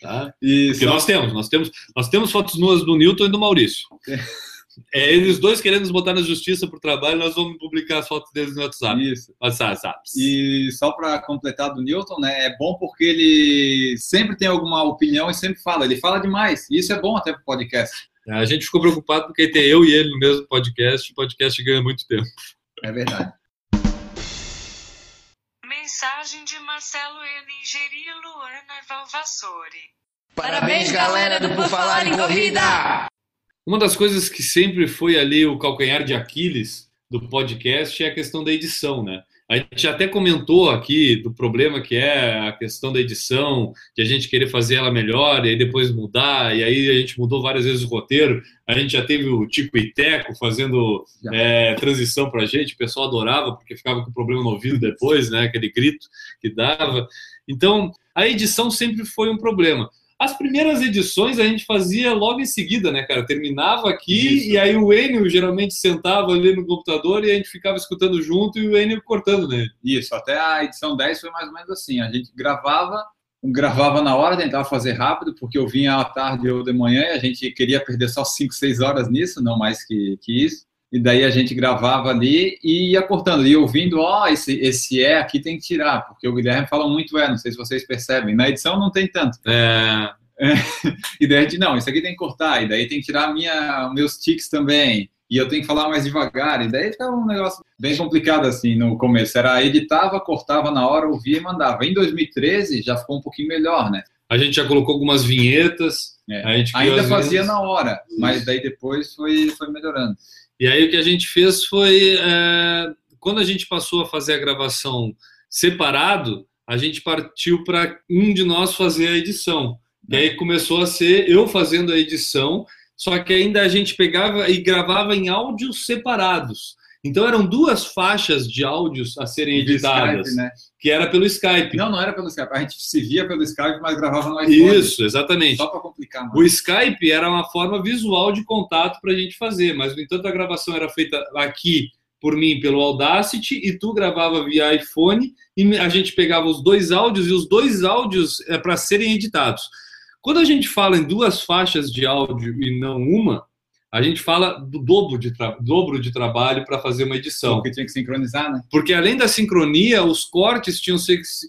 B: Tá? Nós temos, nós temos, nós temos fotos nuas do Newton e do Maurício. É, eles dois querendo nos botar na justiça por trabalho, nós vamos publicar as fotos deles no WhatsApp.
C: Isso. WhatsApp. E só para completar do Newton, né? É bom porque ele sempre tem alguma opinião e sempre fala. Ele fala demais. E isso é bom até para o podcast.
B: A gente ficou preocupado porque tem eu e ele no mesmo podcast. O podcast ganha muito tempo.
C: É verdade.
H: Mensagem de Marcelo Eningeri e Luana Valvassori.
O: Parabéns, galera do Por Falar em Corrida!
B: Uma das coisas que sempre foi ali o calcanhar de Aquiles do podcast é a questão da edição, né? A gente até comentou aqui do problema que é a questão da edição, de a gente querer fazer ela melhor e aí depois mudar, e aí a gente mudou várias vezes o roteiro. A gente já teve o Tico e Teco fazendo é, transição para a gente, o pessoal adorava porque ficava com problema no ouvido depois, né? Aquele grito que dava. Então, a edição sempre foi um problema. As primeiras edições a gente fazia logo em seguida, né, cara? Terminava aqui Isso. e aí o Enio geralmente sentava ali no computador e a gente ficava escutando junto e o Enio cortando nele.
C: Isso, até a edição 10 foi mais ou menos assim. A gente gravava, gravava na hora, tentava fazer rápido, porque eu vinha à tarde ou de manhã e a gente queria perder só 5, 6 horas nisso, não mais que, que isso. E daí a gente gravava ali e ia cortando, e ouvindo, ó, oh, esse, esse é aqui tem que tirar, porque o Guilherme fala muito é, não sei se vocês percebem. Na edição não tem tanto.
B: É...
C: é. E daí a gente, não, isso aqui tem que cortar, e daí tem que tirar minha, meus tics também, e eu tenho que falar mais devagar, e daí ficava um negócio bem complicado assim no começo. Era editava, cortava na hora, ouvia e mandava. Em 2013 já ficou um pouquinho melhor, né?
B: A gente já colocou algumas vinhetas.
C: É. Ainda fazia vinhetas. na hora, mas daí depois foi, foi melhorando.
B: E aí o que a gente fez foi, é, quando a gente passou a fazer a gravação separado, a gente partiu para um de nós fazer a edição. E aí começou a ser eu fazendo a edição, só que ainda a gente pegava e gravava em áudios separados. Então eram duas faixas de áudios a serem editadas, Skype, né? que era pelo Skype.
C: Não, não era pelo Skype. A gente se via pelo Skype, mas gravava no iPhone.
B: Isso, exatamente.
C: Só para complicar.
B: Mais. O Skype era uma forma visual de contato para a gente fazer, mas no entanto a gravação era feita aqui por mim pelo Audacity e tu gravava via iPhone e a gente pegava os dois áudios e os dois áudios é para serem editados. Quando a gente fala em duas faixas de áudio e não uma, a gente fala do dobro de, dobro de trabalho para fazer uma edição.
C: Porque tinha que sincronizar, né?
B: Porque além da sincronia, os cortes tinham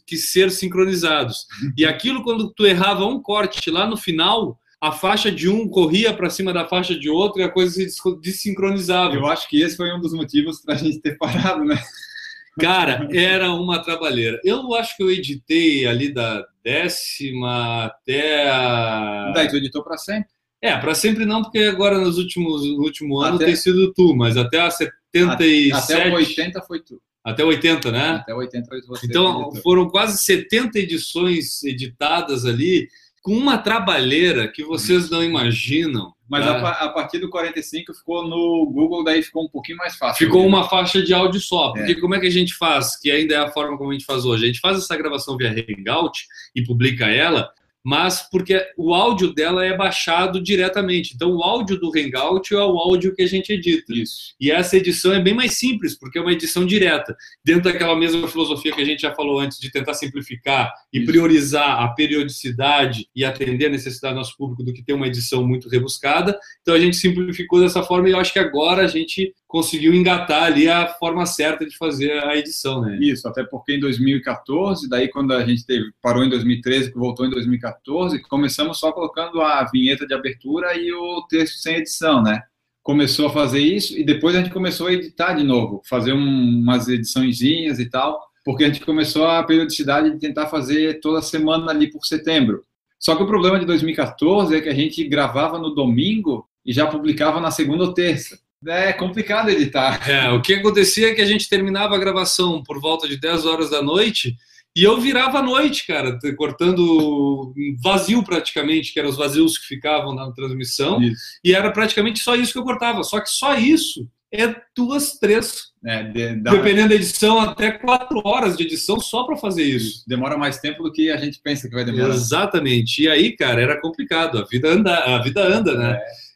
B: que ser sincronizados. e aquilo, quando tu errava um corte lá no final, a faixa de um corria para cima da faixa de outro e a coisa se desincronizava.
C: Eu acho que esse foi um dos motivos para a gente ter parado, né?
B: Cara, era uma trabalheira. Eu acho que eu editei ali da décima até a.
C: Daí tu editou para sempre?
B: É, para sempre não, porque agora nos últimos no último ano até, tem sido tu, mas até a 77.
C: Até o 80 foi tu.
B: Até 80, né?
C: Até 80 foi você.
B: Então, foram quase 70 edições editadas ali, com uma trabalheira que vocês não imaginam.
C: Mas tá? a, a, partir do 45 ficou no Google, daí ficou um pouquinho mais fácil.
B: Ficou uma faixa de áudio só. Porque é. como é que a gente faz? Que ainda é a forma como a gente faz hoje. A gente faz essa gravação via Hangout e publica ela mas porque o áudio dela é baixado diretamente. Então, o áudio do Hangout é o áudio que a gente edita.
C: Isso.
B: E essa edição é bem mais simples, porque é uma edição direta. Dentro daquela mesma filosofia que a gente já falou antes, de tentar simplificar e
C: Isso.
B: priorizar a periodicidade e atender a necessidade do nosso público do que ter uma edição muito rebuscada. Então, a gente simplificou dessa forma e eu acho que agora a gente conseguiu engatar ali a forma certa de fazer a edição, né?
C: Isso, até porque em 2014, daí quando a gente teve, parou em 2013, que voltou em 2014, começamos só colocando a vinheta de abertura e o texto sem edição, né? Começou a fazer isso e depois a gente começou a editar de novo, fazer um, umas ediçõezinhas e tal, porque a gente começou a periodicidade de tentar fazer toda semana ali por setembro. Só que o problema de 2014 é que a gente gravava no domingo e já publicava na segunda ou terça. É complicado editar.
B: É, o que acontecia é que a gente terminava a gravação por volta de 10 horas da noite e eu virava à noite, cara, cortando vazio praticamente, que eram os vazios que ficavam na transmissão,
C: Isso.
B: e era praticamente só isso que eu cortava. Só que só isso é duas, três,
C: É, de-
B: dependendo da edição, até quatro horas de edição só para fazer isso.
C: demora mais tempo do que a gente pensa que vai demorar.
B: Exatamente. E aí, cara, era complicado. A vida anda, a vida anda, né?
H: Mensagem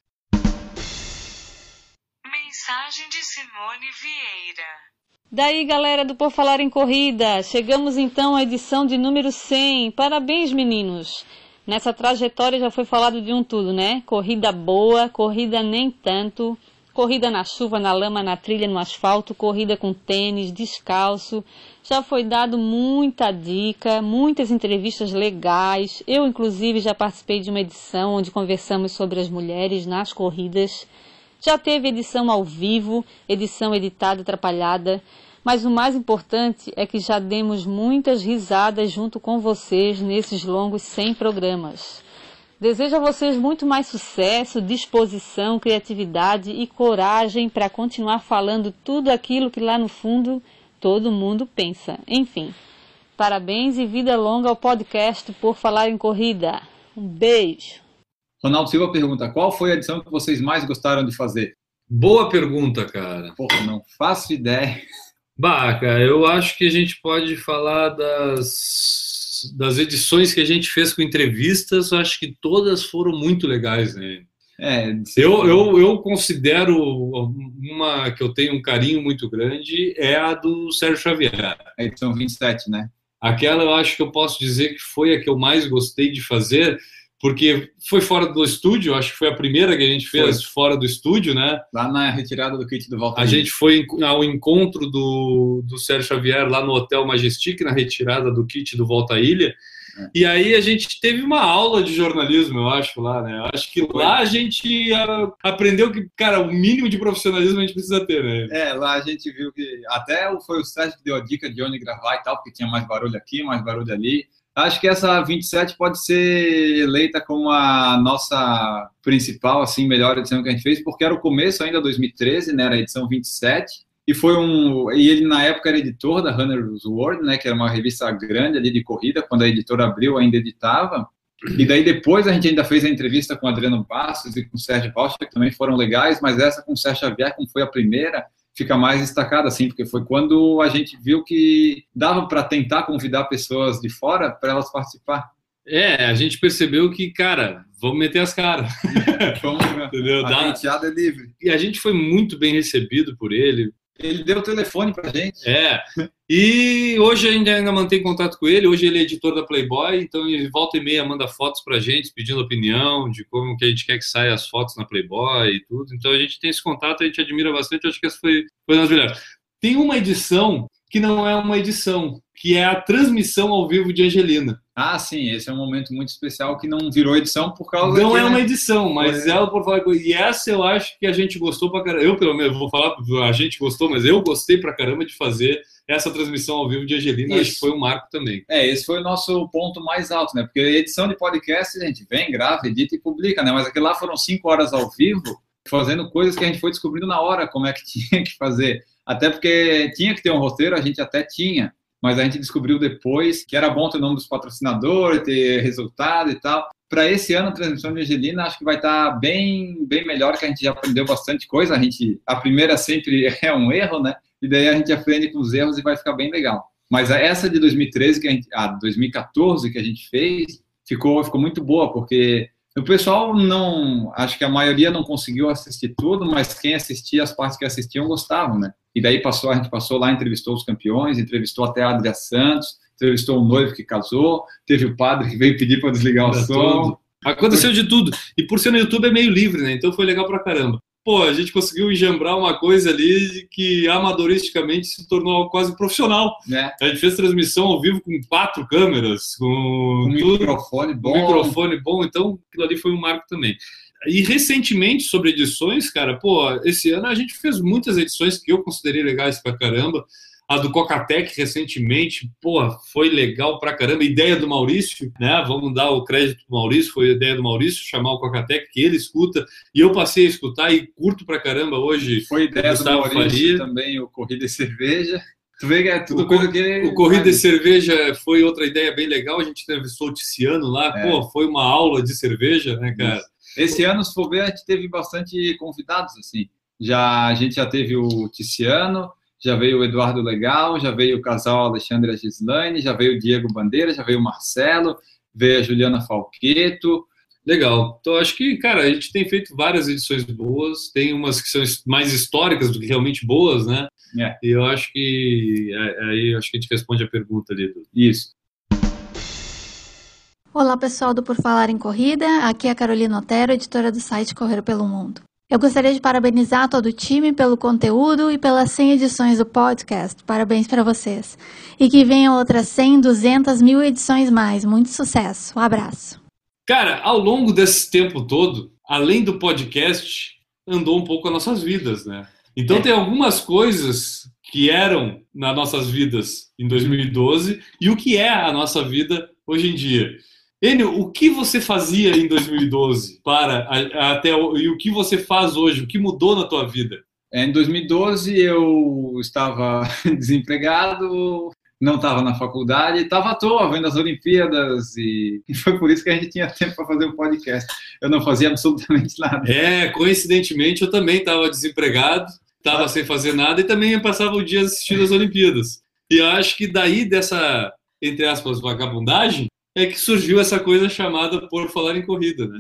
H: Simone Vieira.
P: Daí, galera do Por Falar em Corrida, chegamos então à edição de número 100. Parabéns, meninos! Nessa trajetória já foi falado de um tudo, né? Corrida boa, corrida nem tanto, corrida na chuva, na lama, na trilha, no asfalto, corrida com tênis, descalço. Já foi dado muita dica, muitas entrevistas legais. Eu, inclusive, já participei de uma edição onde conversamos sobre as mulheres nas corridas. Já teve edição ao vivo, edição editada, atrapalhada, mas o mais importante é que já demos muitas risadas junto com vocês nesses longos 100 programas. Desejo a vocês muito mais sucesso, disposição, criatividade e coragem para continuar falando tudo aquilo que lá no fundo todo mundo pensa. Enfim, parabéns e vida longa ao podcast Por Falar em Corrida. Um beijo!
C: Ronaldo Silva pergunta: qual foi a edição que vocês mais gostaram de fazer?
B: Boa pergunta, cara.
C: Porra, não faço ideia.
B: Bah, cara, eu acho que a gente pode falar das, das edições que a gente fez com entrevistas, acho que todas foram muito legais, né?
C: É,
B: Eu, eu, eu considero uma que eu tenho um carinho muito grande é a do Sérgio Xavier.
C: A edição 27, né?
B: Aquela eu acho que eu posso dizer que foi a que eu mais gostei de fazer, porque foi fora do estúdio, acho que foi a primeira que a gente fez fora do estúdio, né?
C: Lá na retirada do kit do Walter.
B: A gente foi ao encontro do, do Sérgio Xavier lá no Hotel Majestic, na retirada do kit do Volta à Ilha. E aí a gente teve uma aula de jornalismo, eu acho, lá, né? Eu acho que lá a gente ah, aprendeu que, cara, o mínimo de profissionalismo a gente precisa ter, né?
C: É, lá a gente viu que até o- foi o Sérgio que deu a dica de onde gravar e tal, porque tinha mais barulho aqui, mais barulho ali. Acho que essa 27 pode ser eleita como a nossa principal, assim, melhor edição que a gente fez, porque era o começo ainda, 2013, né? Era a edição 27. E foi um. E ele, na época, era editor da Runner's World, né? Que era uma revista grande ali de corrida. Quando a editora abriu, ainda editava. E daí depois a gente ainda fez a entrevista com o Adriano Bastos e com o Sérgio Rocha, que também foram legais, mas essa com o Sérgio Xavier, como foi a primeira, fica mais destacada, assim, porque foi quando a gente viu que dava para tentar convidar pessoas de fora para elas participar.
B: É, a gente percebeu que, cara, vamos meter as caras.
C: Vamos,
B: Entendeu?
C: a
B: Dá-
C: penteada é livre.
B: E a gente foi muito bem recebido por ele.
C: Ele deu o telefone pra gente.
B: É. E hoje a gente ainda mantém contato com ele. Hoje ele é editor da Playboy, então ele volta e meia manda fotos pra gente, pedindo opinião de como que a gente quer que saia as fotos na Playboy e tudo. Então a gente tem esse contato, a gente admira bastante. Acho que essa foi, foi uma das melhores. Tem uma edição que não é uma edição, que é a transmissão ao vivo de Angelina.
C: Ah, sim, esse é um momento muito especial que não virou edição por causa
B: Não
C: que,
B: é
C: né,
B: uma edição, mas
C: É.
B: ela por falar E essa eu acho que a gente gostou pra caramba. Eu, pelo menos, vou falar, a gente gostou, mas eu gostei pra caramba de fazer essa transmissão ao vivo de Angelina. Acho que foi um marco também.
C: É, esse foi o nosso ponto mais alto, né? Porque edição de podcast, a gente vem, grava, edita e publica, né? Mas aquele lá foram cinco horas ao vivo, fazendo coisas que a gente foi descobrindo na hora como é que tinha que fazer. Até porque tinha que ter um roteiro, a gente até tinha, mas a gente descobriu depois que era bom ter o nome dos patrocinadores, ter resultado e tal. Para esse ano, a transmissão de Angelina, acho que vai estar bem, bem melhor, que a gente já aprendeu bastante coisa. A gente, a primeira sempre é um erro, né? E daí a gente aprende com os erros e vai ficar bem legal. Mas essa de 2013 que a gente, ah, 2014 que a gente fez, ficou, ficou muito boa, porque o pessoal não, acho que a maioria não conseguiu assistir tudo, mas quem assistia, as partes que assistiam gostavam, né? E daí passou, a gente passou lá, entrevistou os campeões, entrevistou até a Adria Santos, entrevistou o noivo que casou, teve o padre que veio pedir para desligar o som.
B: tudo. Aconteceu de tudo. E por ser no YouTube é meio livre, né? Então foi legal pra caramba. Pô, a gente conseguiu enjambrar uma coisa ali que amadoristicamente se tornou quase profissional.
C: Né?
B: A gente fez transmissão ao vivo com quatro câmeras, com,
C: Um
B: tudo,
C: microfone bom.
B: um microfone bom, então aquilo ali foi um marco também. E recentemente, sobre edições, cara, pô, esse ano a gente fez muitas edições que eu considerei legais pra caramba. A do Cocatec recentemente, pô, foi legal pra caramba. Ideia do Maurício, né? Vamos dar o crédito pro Maurício, foi a ideia do Maurício chamar o Cocatec, que ele escuta, e eu passei a escutar e curto pra caramba hoje.
C: Foi ideia do Maurício
B: Faria.
C: também, o Corrida e Cerveja. Tu vê que é tudo
B: O,
C: coisa
B: co-
C: que...
B: o Corrida e Cerveja foi outra ideia bem legal. A gente entrevistou o Tiziano lá.
C: É.
B: Pô, foi uma aula de cerveja, né, cara?
C: Esse ano, se for ver, a gente teve bastante convidados, assim. Já, a gente já teve o Ticiano, já veio o Eduardo Legal, já veio o casal Alexandre e a Gislaine, já veio o Diego Bandeira, já veio o Marcelo, veio a Juliana Falqueto.
B: Legal. Então, acho que, cara, a gente tem feito várias edições boas. Tem umas que são mais históricas do que realmente boas, né?
C: É.
B: E eu acho que é- aí acho que a gente responde a pergunta ali. Do...
C: Isso.
Q: Olá pessoal do Por Falar em Corrida, aqui é a Carolina Otero, editora do site Correr pelo Mundo. Eu gostaria de parabenizar todo o time pelo conteúdo e pelas 100 edições do podcast. Parabéns para vocês. E que venham outras 100, 200, mil edições mais. Muito sucesso. Um abraço.
B: Cara, ao longo desse tempo todo, além do podcast, andou um pouco as nossas vidas, né? Então tem algumas coisas que eram nas nossas vidas em 2012 e o que é a nossa vida hoje em dia. Enio, o que você fazia em 2012 para a- até e o que você faz hoje? O que mudou na tua vida?
C: É, Em 2012, eu estava desempregado, não estava na faculdade, estava à toa vendo as Olimpíadas e e foi por isso que a gente tinha tempo para fazer um podcast. Eu não fazia absolutamente nada.
B: É, coincidentemente eu também estava desempregado, estava sem fazer nada e também passava o dia assistindo as Olimpíadas. E eu acho que daí dessa, entre aspas, vagabundagem, é que surgiu essa coisa chamada por falar em corrida, né?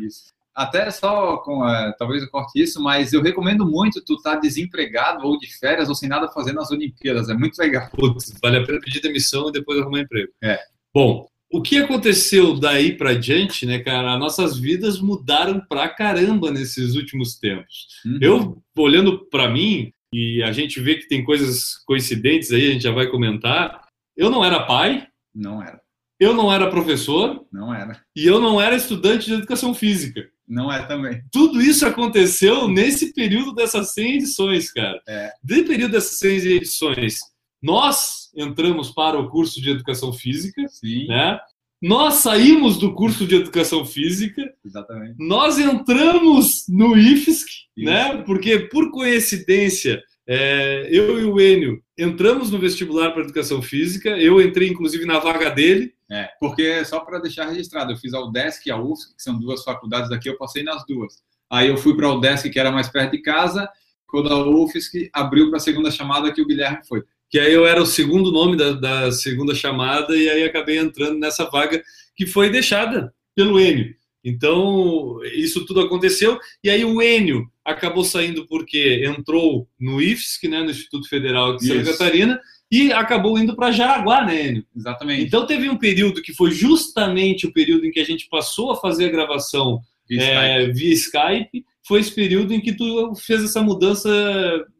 C: Até só com, é, talvez eu corte isso, mas eu recomendo muito tu estar desempregado ou de férias ou sem nada fazer nas Olimpíadas. É muito legal.
B: Putz, vale a pena pedir demissão e depois arrumar emprego.
C: É.
B: Bom, o que aconteceu daí pra diante, né, cara? As nossas vidas mudaram pra caramba nesses últimos tempos.
C: Uhum.
B: Eu, olhando pra mim, e a gente vê que tem coisas coincidentes aí, a gente já vai comentar. Eu não era pai,
C: Não era.
B: Eu não era professor
C: Não era.
B: e eu não era estudante de educação física.
C: Não é também.
B: Tudo isso aconteceu nesse período dessas 100 edições, cara.
C: É.
B: De período dessas 100 edições, nós entramos para o curso de educação física,
C: Sim.
B: né? Nós saímos do curso de educação física,
C: Exatamente.
B: nós entramos no IFSC,
C: Isso.
B: né? Porque por coincidência, é, eu e o Enio entramos no vestibular para educação física. Eu entrei inclusive na vaga dele.
C: É, porque só para deixar registrado, eu fiz a UDESC e a UFSC, que são duas faculdades daqui, eu passei nas duas. Aí eu fui para a UDESC, que era mais perto de casa, quando a UFSC abriu para a segunda chamada, que o Guilherme foi.
B: que aí eu era o segundo nome da, da segunda chamada e aí acabei entrando nessa vaga que foi deixada pelo Enio. Então, isso tudo aconteceu e aí o Enio acabou saindo porque entrou no IFSC, né, no Instituto Federal de Santa. Catarina, e acabou indo para Jaraguá, né, Enio?
C: Exatamente.
B: Então teve um período que foi justamente o período em que a gente passou a fazer a gravação
C: Via
B: é, via Skype. Foi esse período em que tu fez essa mudança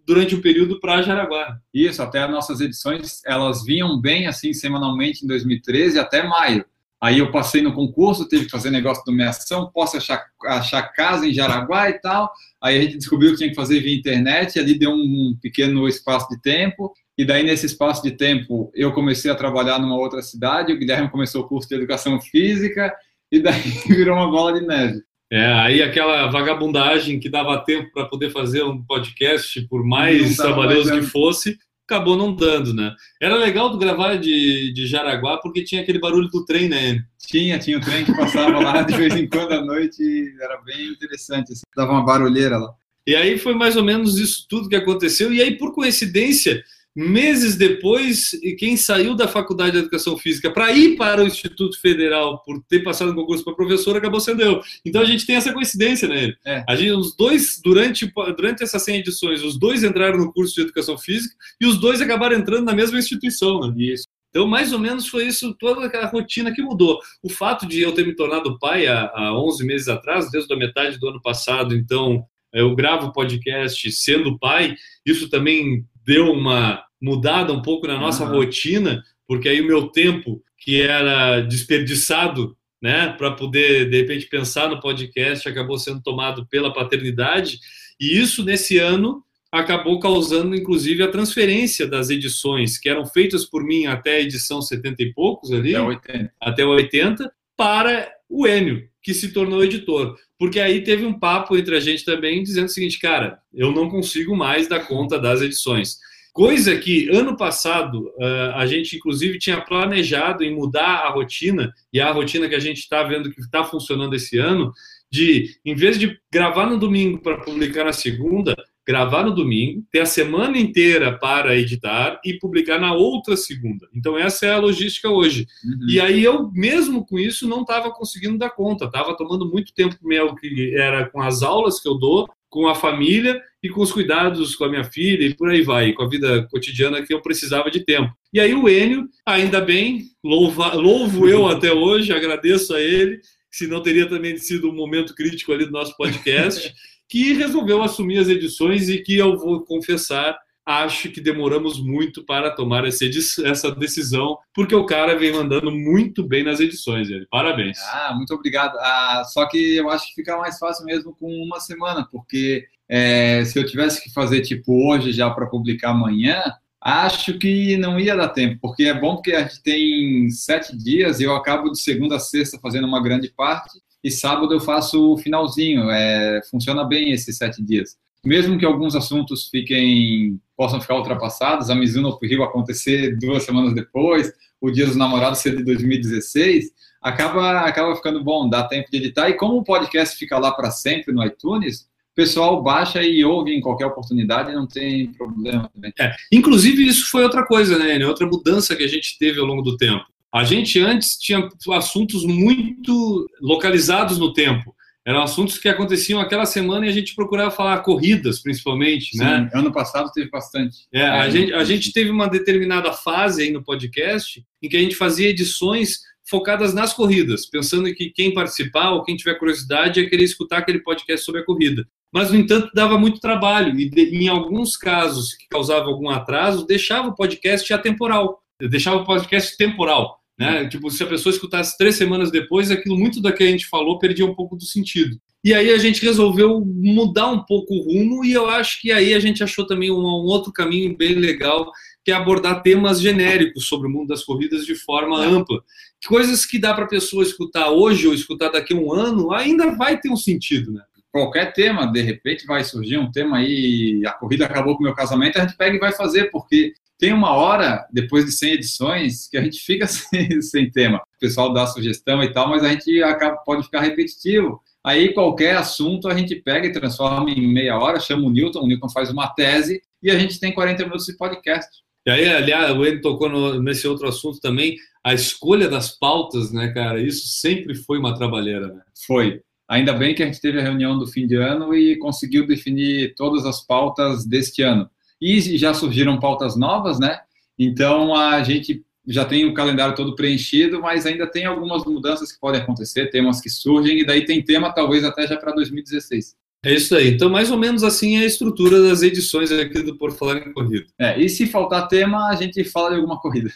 B: durante o período para Jaraguá.
C: Isso, até as nossas edições, elas vinham bem assim semanalmente em 2013 até maio. Aí eu passei no concurso, teve que fazer negócio de nomeação, posso achar, achar casa em Jaraguá e tal. Aí a gente descobriu que tinha que fazer via internet, ali deu um pequeno espaço de tempo. E daí, nesse espaço de tempo, eu comecei a trabalhar numa outra cidade, o Guilherme começou o curso de Educação Física, e daí virou uma bola de neve.
B: É, aí aquela vagabundagem que dava tempo para poder fazer um podcast, por mais trabalhoso que fosse, acabou não dando, né? Era legal tu gravar de, de Jaraguá porque tinha aquele barulho do trem, né?
C: Tinha, tinha um trem que passava lá de vez em quando à noite, e era bem interessante, assim, dava uma barulheira lá.
B: E aí foi mais ou menos isso tudo que aconteceu. E aí, por coincidência, meses depois, quem saiu da Faculdade de Educação Física para ir para o Instituto Federal por ter passado no concurso para professor acabou sendo eu. Então a gente tem essa coincidência, né? É. A gente, os dois, durante, durante essas 100 edições, os dois entraram no curso de Educação Física e os dois acabaram entrando na mesma instituição, né? Isso. Então, mais ou menos foi isso, toda aquela rotina que mudou. O fato de eu ter me tornado pai há, há 11 meses atrás, desde a metade do ano passado, então eu gravo podcast sendo pai, isso também deu uma mudada um pouco na nossa uhum. rotina, porque aí o meu tempo, que era desperdiçado, né, para poder, de repente, pensar no podcast, acabou sendo tomado pela paternidade, e isso, nesse ano, acabou causando, inclusive, a transferência das edições que eram feitas por mim até a edição 70 e poucos ali,
C: até 80,
B: até 80 para o Enio, que se tornou editor. Porque aí teve um papo entre a gente também dizendo o seguinte, cara, eu não consigo mais dar conta das edições. Coisa que ano passado uh, a gente inclusive tinha planejado em mudar a rotina, e a rotina que a gente está vendo que está funcionando esse ano, de em vez de gravar no domingo para publicar na segunda, gravar no domingo, ter a semana inteira para editar e publicar na outra segunda. Então essa é a logística hoje. Uhum. E aí eu mesmo com isso não estava conseguindo dar conta, estava tomando muito tempo meu que era com as aulas que eu dou com a família e com os cuidados com a minha filha e por aí vai, com a vida cotidiana que eu precisava de tempo. E aí o Enio, ainda bem, louva, louvo eu até hoje, agradeço a ele, se não teria também sido um momento crítico ali do nosso podcast, que resolveu assumir as edições e que eu vou confessar, acho que demoramos muito para tomar essa decisão, porque o cara vem mandando muito bem nas edições. Ele. Parabéns.
C: Ah, muito obrigado. Ah, só que eu acho que fica mais fácil mesmo com uma semana, porque é, se eu tivesse que fazer tipo hoje já para publicar amanhã, acho que não ia dar tempo, porque é bom porque a gente tem sete dias e eu acabo de segunda a sexta fazendo uma grande parte e sábado eu faço o finalzinho. É, funciona bem esses sete dias mesmo que alguns assuntos fiquem possam ficar ultrapassados, a Mizuno Rio acontecer duas semanas depois, o Dia dos Namorados ser de 2016, acaba acaba ficando bom, dá tempo de editar e como o podcast fica lá para sempre no iTunes, o pessoal baixa e ouve em qualquer oportunidade, não tem problema.
B: É, inclusive isso foi outra coisa, né? Outra mudança que a gente teve ao longo do tempo. A gente antes tinha assuntos muito localizados no tempo eram assuntos que aconteciam aquela semana e a gente procurava falar corridas, principalmente, Sim, né?
C: Ano passado teve bastante.
B: É, a, é, gente, a gente teve uma determinada fase aí no podcast em que a gente fazia edições focadas nas corridas, pensando que quem participar ou quem tiver curiosidade ia querer escutar aquele podcast sobre a corrida. Mas, no entanto, dava muito trabalho e, em alguns casos que causava algum atraso, deixava o podcast atemporal, deixava o podcast temporal. Né? Tipo, se a pessoa escutasse três semanas depois, aquilo muito da que a gente falou perdia um pouco do sentido. E aí a gente resolveu mudar um pouco o rumo e eu acho que aí a gente achou também um, um outro caminho bem legal, que é abordar temas genéricos sobre o mundo das corridas de forma ampla. Coisas que dá para a pessoa escutar hoje ou escutar daqui a um ano, ainda vai ter um sentido, né?
C: Qualquer tema, de repente vai surgir um tema aí, a corrida acabou com o meu casamento, a gente pega e vai fazer, porque tem uma hora, depois de 100 edições, que a gente fica sem, sem tema. O pessoal dá sugestão e tal, mas a gente acaba, pode ficar repetitivo. Aí qualquer assunto a gente pega e transforma em meia hora, chama o Newton, o Newton faz uma tese e a gente tem 40 minutos de podcast.
B: E aí, aliás, o Ed tocou no, nesse outro assunto também, a escolha das pautas, né, cara? Isso sempre foi uma trabalheira, né?
C: Foi. Ainda bem que a gente teve a reunião do fim de ano e conseguiu definir todas as pautas deste ano e já surgiram pautas novas, né? Então a gente já tem o calendário todo preenchido, mas ainda tem algumas mudanças que podem acontecer, temas que surgem, e daí tem tema talvez até já para 2016.
B: É isso aí. Então, mais ou menos assim é a estrutura das edições aqui do Por Falar em Corrida.
C: É, e se faltar tema, a gente fala de alguma corrida.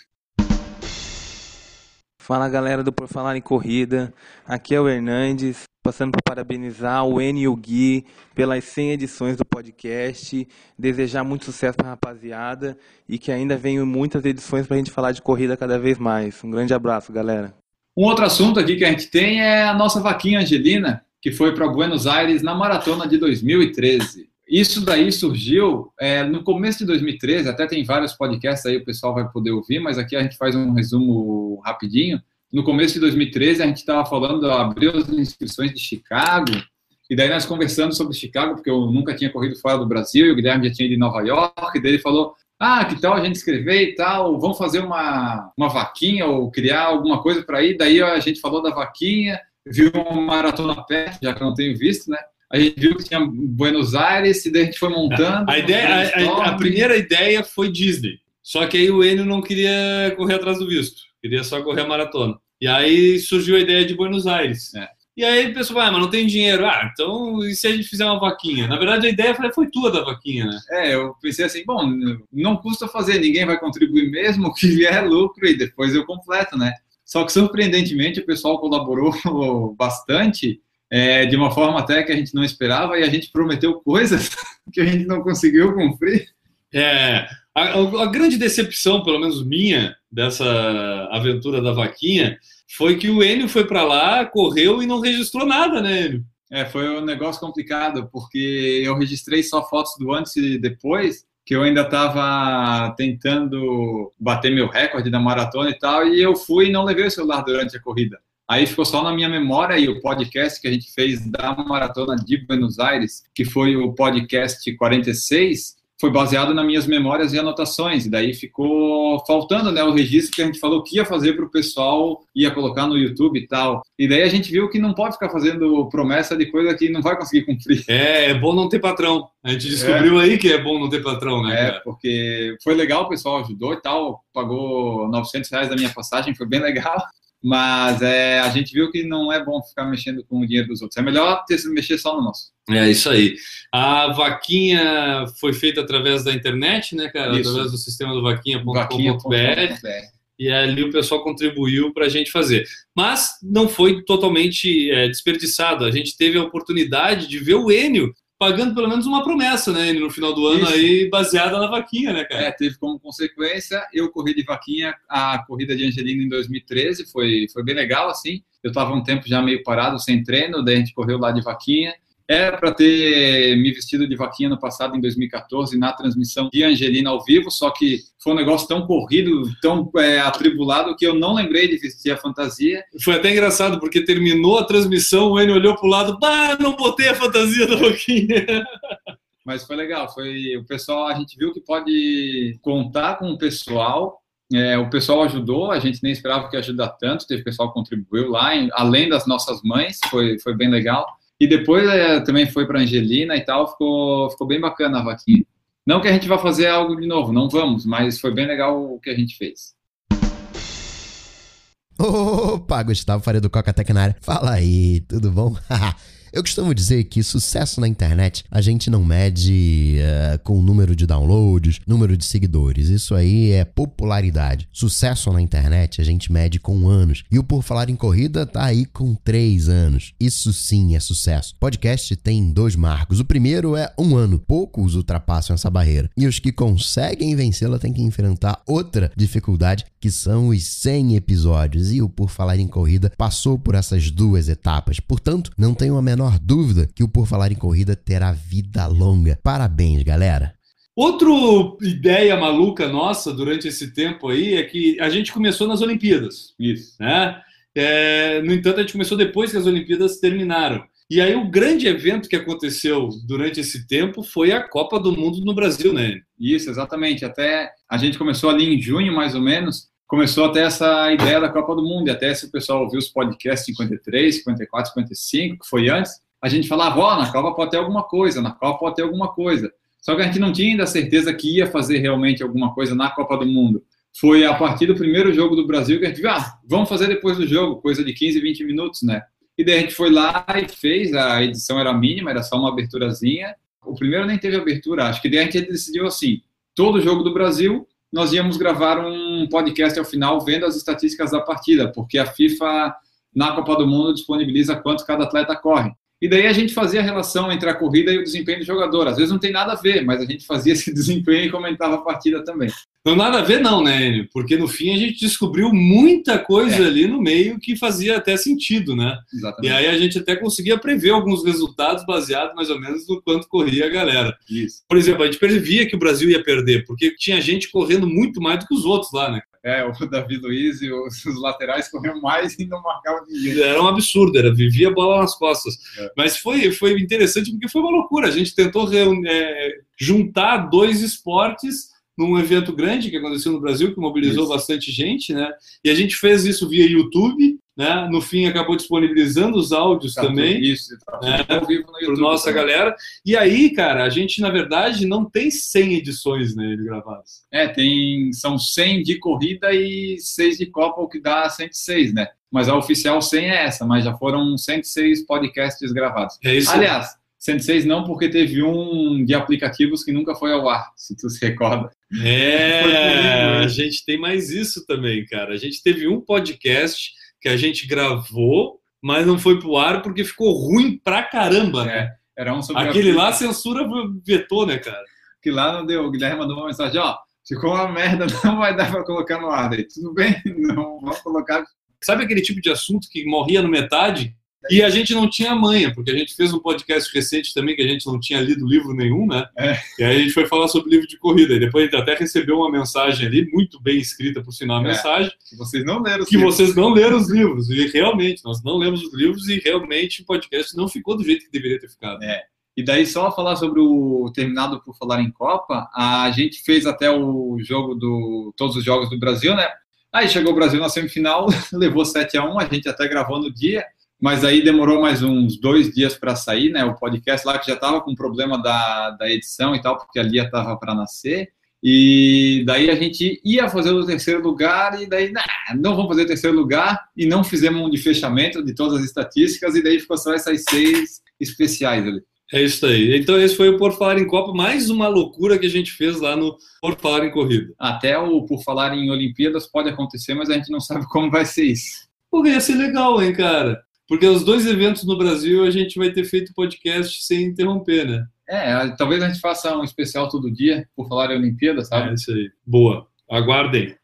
R: Fala galera do Por Falar em Corrida, aqui é o Hernandes, passando para parabenizar o N e o Gui pelas 100 edições do podcast, desejar muito sucesso para a rapaziada e que ainda venham muitas edições para a gente falar de corrida cada vez mais. Um grande abraço, galera.
C: Um outro assunto aqui que a gente tem é a nossa vaquinha Angelina, que foi para Buenos Aires na maratona de 2013. Isso daí surgiu é, no começo de 2013, até tem vários podcasts aí, o pessoal vai poder ouvir, mas aqui a gente faz um resumo rapidinho no começo de 2013, a gente estava falando, abriu as inscrições de Chicago, e daí nós conversando sobre Chicago, porque eu nunca tinha corrido fora do Brasil, e o Guilherme já tinha ido em Nova York, e daí ele falou, ah, que tal a gente escrever e tal, vamos fazer uma, uma vaquinha ou criar alguma coisa para ir. Daí a gente falou da vaquinha, viu uma maratona perto, já que eu não tenho visto, né? A gente viu que tinha Buenos Aires e daí a gente foi montando.
B: A, ideia, a, a, a primeira ideia foi Disney. Só que aí o Enio não queria correr atrás do visto, queria só correr a maratona. E aí surgiu a ideia de Buenos Aires. É. E aí o pessoal, ah, mas não tem dinheiro. Ah, então e se a gente fizer uma vaquinha? Na verdade, a ideia foi tua da vaquinha, né?
C: É, eu pensei assim, bom, não custa fazer, ninguém vai contribuir mesmo, o que vier é lucro e depois eu completo, né? Só que, surpreendentemente, o pessoal colaborou bastante, é, de uma forma até que a gente não esperava, e a gente prometeu coisas que a gente não conseguiu cumprir.
B: É, a, a grande decepção, pelo menos minha, dessa aventura da vaquinha, foi que o Enio foi para lá, correu e não registrou nada, né, Enio?
C: É, foi um negócio complicado, porque eu registrei só fotos do antes e depois, que eu ainda estava tentando bater meu recorde da maratona e tal, e eu fui e não levei o celular durante a corrida. Aí ficou só na minha memória e o podcast que a gente fez da maratona de Buenos Aires, que foi o podcast 46, foi baseado nas minhas memórias e anotações, e daí ficou faltando né, o registro que a gente falou que ia fazer para o pessoal, ia colocar no YouTube e tal. E daí a gente viu que não pode ficar fazendo promessa de coisa que não vai conseguir cumprir.
B: É, é bom não ter patrão. A gente descobriu é. aí que é bom não ter patrão, né?
C: É, cara? porque foi legal, o pessoal ajudou e tal, pagou 900 reais da minha passagem, foi bem legal. Mas é, a gente viu que não é bom ficar mexendo com o dinheiro dos outros. É melhor ter, mexer só no nosso.
B: É isso aí. A vaquinha foi feita através da internet, né, cara? Isso. Através do sistema do vaquinha.com.br. Vaquinha e ali o pessoal contribuiu para a gente fazer. Mas não foi totalmente é, desperdiçado. A gente teve a oportunidade de ver o Enio pagando pelo menos uma promessa, né? No final do ano Isso. aí, baseada na vaquinha, né, cara?
C: É, teve como consequência, eu corri de vaquinha a corrida de Angelina em 2013, foi, foi bem legal, assim. Eu estava um tempo já meio parado, sem treino, daí a gente correu lá de vaquinha. Era para ter me vestido de vaquinha no passado, em 2014, na transmissão de Angelina ao vivo, só que foi um negócio tão corrido, tão é, atribulado, que eu não lembrei de vestir a fantasia.
B: Foi até engraçado, porque terminou a transmissão, o Enio olhou para o lado, bah, não botei a fantasia da vaquinha.
C: Mas foi legal, foi o pessoal, a gente viu que pode contar com o pessoal é, o pessoal ajudou, a gente nem esperava que ajudar tanto, teve pessoal que contribuiu lá, além das nossas mães, foi, foi bem legal. E depois é, também foi para Angelina e tal, ficou, ficou bem bacana a vaquinha. Não que a gente vá fazer algo de novo, não vamos, mas foi bem legal o que a gente fez.
S: Opa, Gustavo Faria do Coca Tecnária. Fala aí, tudo bom? Eu costumo dizer que sucesso na internet a gente não mede uh, com o número de downloads, número de seguidores. Isso aí é popularidade. Sucesso na internet a gente mede com anos. E o Por Falar em Corrida tá aí com três anos. Isso sim é sucesso. Podcast tem dois marcos. O primeiro é um ano. Poucos ultrapassam essa barreira. E os que conseguem vencê-la têm que enfrentar outra dificuldade, que são os 100 episódios. E o Por Falar em Corrida passou por essas duas etapas. Portanto, não tenho a menor dúvida que o Por Falar em Corrida terá vida longa. Parabéns, galera!
B: Outra ideia maluca nossa durante esse tempo aí é que a gente começou nas Olimpíadas.
C: Isso.
B: Né? É, no entanto, a gente começou depois que as Olimpíadas terminaram. E aí o grande evento que aconteceu durante esse tempo foi a Copa do Mundo no Brasil, né?
C: Isso, exatamente. Até a gente começou ali em junho, mais ou menos, começou até essa ideia da Copa do Mundo, e até se o pessoal ouviu os podcasts 53, 54, 55, que foi antes, a gente falava, ó, oh, na Copa pode ter alguma coisa, na Copa pode ter alguma coisa. Só que a gente não tinha ainda certeza que ia fazer realmente alguma coisa na Copa do Mundo. Foi a partir do primeiro jogo do Brasil que a gente viu, ah, vamos fazer depois do jogo, coisa de 15, 20 minutos, né? E daí a gente foi lá e fez, a edição era mínima, era só uma aberturazinha. O primeiro nem teve abertura, acho que daí a gente decidiu assim, todo jogo do Brasil, nós íamos gravar um podcast ao final vendo as estatísticas da partida, porque a FIFA na Copa do Mundo disponibiliza quanto cada atleta corre. E daí a gente fazia a relação entre a corrida e o desempenho do jogador. Às vezes não tem nada a ver, mas a gente fazia esse desempenho e comentava a partida também.
B: Não nada a ver não, né, Enio? Porque no fim a gente descobriu muita coisa é. ali no meio que fazia até sentido, né?
C: Exatamente.
B: E aí a gente até conseguia prever alguns resultados baseados mais ou menos no quanto corria a galera.
C: Isso.
B: Por exemplo, a gente previa que o Brasil ia perder, porque tinha gente correndo muito mais do que os outros lá, né?
C: É, o Davi Luiz e os, os laterais corriam mais e não marcavam ninguém.
B: Era um absurdo, era vivia a bola nas costas. É. Mas foi, foi interessante porque foi uma loucura. A gente tentou reunir, é, juntar dois esportes num evento grande que aconteceu no Brasil, que mobilizou isso. bastante gente, né? E a gente fez isso via YouTube, né? No fim, acabou disponibilizando os áudios tá também.
C: Isso, tá
B: né? ao vivo no YouTube. nossa também. galera. E aí, cara, a gente, na verdade, não tem 100 edições nele gravadas.
C: É, tem. São 100 de corrida e 6 de Copa, o que dá 106, né? Mas a oficial 100 é essa, mas já foram 106 podcasts gravados.
B: É isso.
C: Aliás, 106 não, porque teve um de aplicativos que nunca foi ao ar, se tu se recorda.
B: É, a gente tem mais isso também, cara. A gente teve um podcast que a gente gravou, mas não foi pro ar porque ficou ruim pra caramba, né? É,
C: era um sobre
B: Aquele lá, a censura vetou, né, cara?
C: Que lá não deu. O Guilherme mandou uma mensagem, ó, ficou uma merda, não vai dar pra colocar no ar. Aí, tudo bem, não vamos colocar.
B: Sabe aquele tipo de assunto que morria no metade? E a gente não tinha manha, porque a gente fez um podcast recente também que a gente não tinha lido livro nenhum, né?
C: É.
B: E aí a gente foi falar sobre livro de corrida. E depois a gente até recebeu uma mensagem ali, muito bem escrita, por sinal, a é. mensagem.
C: Que vocês não leram os
B: Que livros. vocês não leram os livros. E realmente, nós não lemos os livros e realmente o podcast não ficou do jeito que deveria ter ficado.
C: É. E daí, só falar sobre o terminado por falar em Copa, a gente fez até o jogo do. todos os jogos do Brasil, né? Aí chegou o Brasil na semifinal, levou 7 a 1 a gente até gravou no dia mas aí demorou mais uns dois dias para sair, né? O podcast lá que já estava com problema da, da edição e tal, porque a Lia estava para nascer. E daí a gente ia fazer o terceiro lugar, e daí, nah, não vamos fazer o terceiro lugar, e não fizemos um de fechamento de todas as estatísticas, e daí ficou só essas seis especiais ali.
B: É isso aí. Então, esse foi o Por Falar em Copa, mais uma loucura que a gente fez lá no Por Falar em Corrida.
C: Até o Por Falar em Olimpíadas pode acontecer, mas a gente não sabe como vai ser isso.
B: Porque ia ser legal, hein, cara? Porque os dois eventos no Brasil a gente vai ter feito podcast sem interromper, né?
C: É, talvez a gente faça um especial todo dia, por falar em Olimpíada, sabe?
B: É isso aí. Boa. Aguardem.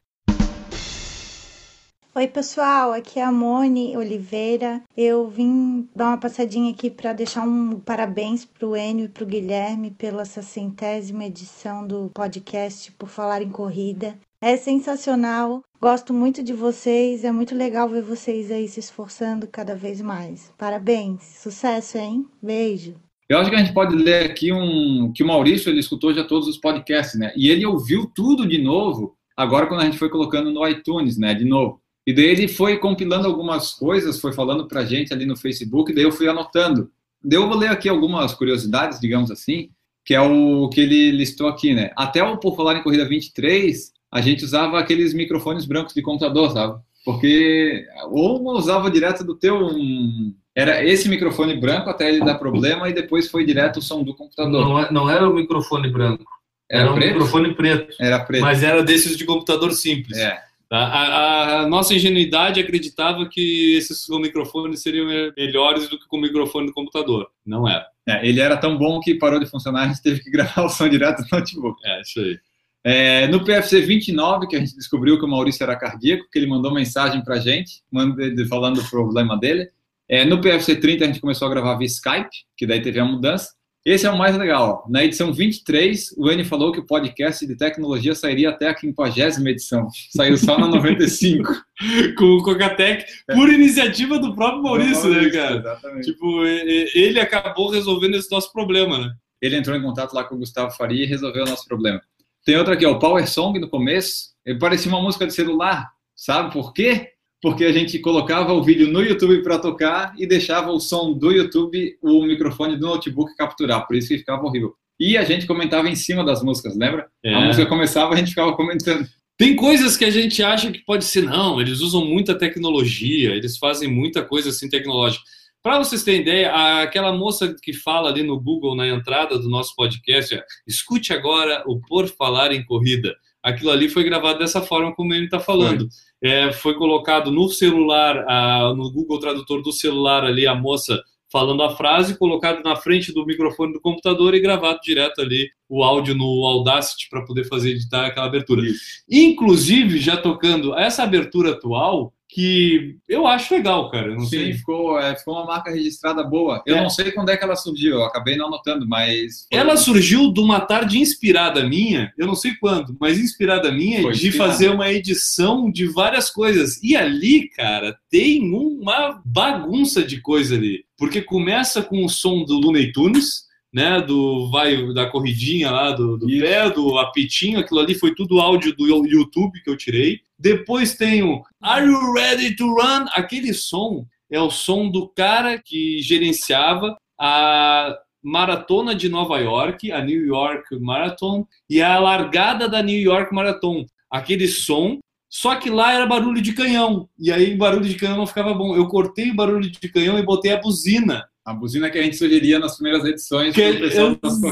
T: Oi, pessoal, aqui é a Mone Oliveira. Eu vim dar uma passadinha aqui para deixar um parabéns para o Enio e para o Guilherme pela centésima edição do podcast Por Falar em Corrida. É sensacional. Gosto muito de vocês. É muito legal ver vocês aí se esforçando cada vez mais. Parabéns. Sucesso, hein? Beijo.
C: Eu acho que a gente pode ler aqui um que o Maurício ele escutou já todos os podcasts, né? E ele ouviu tudo de novo. Agora quando a gente foi colocando no iTunes, né? De novo. E daí ele foi compilando algumas coisas, foi falando pra gente ali no Facebook, daí eu fui anotando. Daí eu vou ler aqui algumas curiosidades, digamos assim, que é o que ele listou aqui, né? Até o Por Falar em Corrida 23, a gente usava aqueles microfones brancos de computador, sabe? Porque ou usava direto do teu um, era esse microfone branco até ele dar problema e depois foi direto o som do computador.
B: Não, é, não era o microfone branco. Era, era um preto? microfone preto.
C: Era preto.
B: Mas era desses de computador simples.
C: É.
B: A, a, a, nossa ingenuidade acreditava que esses microfones seriam melhores do que com o microfone do computador. Não era.
C: É, ele era tão bom que parou de funcionar, a gente teve que gravar o som direto do notebook.
B: É, isso aí.
C: É, no PFC 29, que a gente descobriu que o Maurício era cardíaco, que ele mandou mensagem para a gente, falando do problema dele. É, no PFC 30, a gente começou a gravar via Skype, que daí teve a mudança. Esse é o mais legal. Na edição 23, o N falou que o podcast de tecnologia sairia até a 50 edição. Saiu só na 95.
B: Com o Cocatec, por iniciativa do próprio Maurício né, cara?
C: Exatamente.
B: Tipo, ele acabou resolvendo esse nosso problema, né?
C: Ele entrou em contato lá com o Gustavo Faria e resolveu o nosso problema. Tem outra aqui, ó, o Power Song no começo. Ele parecia uma música de celular. Sabe por quê? Porque a gente colocava o vídeo no YouTube para tocar e deixava o som do YouTube, o microfone do notebook capturar. Por isso que ficava horrível. E a gente comentava em cima das músicas, lembra?
B: É.
C: A música começava, a gente ficava comentando.
B: Tem coisas que a gente acha que pode ser, não, eles usam muita tecnologia, eles fazem muita coisa assim tecnológica. Para vocês terem ideia, aquela moça que fala ali no Google na entrada do nosso podcast, é, escute agora o Por Falar em Corrida. Aquilo ali foi gravado dessa forma como ele está falando. Foi. É, foi. colocado no celular, a, no Google Tradutor do celular ali, a moça falando a frase, colocado na frente do microfone do computador e gravado direto ali o áudio no Audacity para poder fazer editar aquela abertura.
C: Isso.
B: Inclusive, já tocando essa abertura atual, que eu acho legal, cara. não
C: Sim,
B: sei.
C: Ficou, é, ficou uma marca registrada boa. Eu
B: É.
C: não sei quando é que ela surgiu, eu acabei não anotando, mas. foi-
B: Ela surgiu de uma tarde inspirada minha, eu não sei quando, mas inspirada minha
C: Foi
B: de
C: inspirada.
B: fazer uma edição de várias coisas. E ali, cara, tem uma bagunça de coisa ali. Porque começa com o som do Looney Tunes, né, do vai da corridinha lá do, do pé, do apitinho, aquilo ali foi tudo áudio do YouTube que eu tirei. Depois tem o Are You Ready to Run? Aquele som é o som do cara que gerenciava a maratona de Nova York, a New York Marathon, e a largada da New York Marathon. Aquele som, só que lá era barulho de canhão, e aí barulho de canhão não ficava bom. Eu cortei o barulho de canhão e botei a buzina.
C: A buzina que a gente sugeria nas primeiras edições
B: que,
C: né?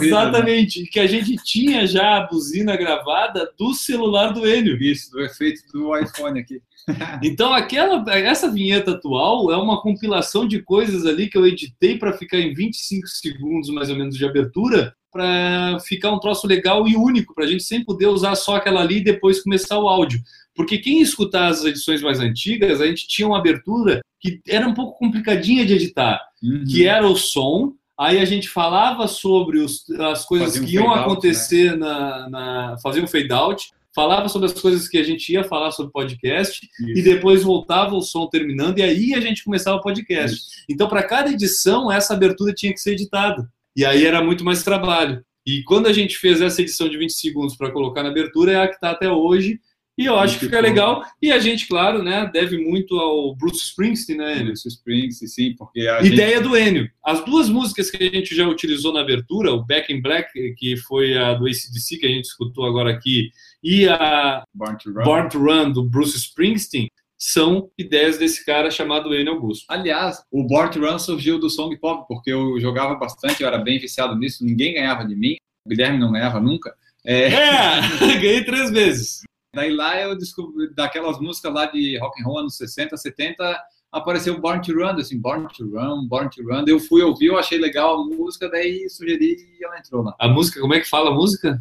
B: Exatamente, né? que a gente tinha já a buzina gravada do celular do Enio.
C: Isso, do efeito do iPhone aqui.
B: então, aquela, essa vinheta atual é uma compilação de coisas ali que eu editei para ficar em 25 segundos, mais ou menos, de abertura, para ficar um troço legal e único, para a gente sempre poder usar só aquela ali e depois começar o áudio. Porque quem escutar as edições mais antigas, a gente tinha uma abertura que era um pouco complicadinha de editar, uhum. que era o som, aí a gente falava sobre os, as coisas Fazia que um iam acontecer né? na, na. Fazia um fade out, falava sobre as coisas que a gente ia falar sobre podcast Isso. e depois voltava o som terminando e aí a gente começava o podcast. Isso. Então, para cada edição, essa abertura tinha que ser editada. E aí era muito mais trabalho. E quando a gente fez essa edição de 20 segundos para colocar na abertura, é a que está até hoje. E eu acho muito que fica bom. legal. E a gente, claro, né, deve muito ao Bruce Springsteen, né, Enio?
C: Bruce Springsteen, sim, porque a
B: Ideia
C: gente...
B: do Enio. As duas músicas que a gente já utilizou na abertura, o Back in Black, que foi a do ACDC, que a gente escutou agora aqui, e a
C: Born to Run,
B: Born to Run do Bruce Springsteen, são ideias desse cara chamado Enio Augusto.
C: Aliás, o Born to Run surgiu do Song Pop, porque eu jogava bastante, eu era bem viciado nisso, ninguém ganhava de mim, o Guilherme não ganhava nunca.
B: É, é ganhei três vezes.
C: Daí lá eu descobri, daquelas músicas lá de rock and roll anos 60, 70, apareceu Born to Run, assim, Born to Run, Born to Run. Eu fui ouvir, eu achei legal a música, daí sugeri e ela entrou lá.
B: A música, como é que fala a música?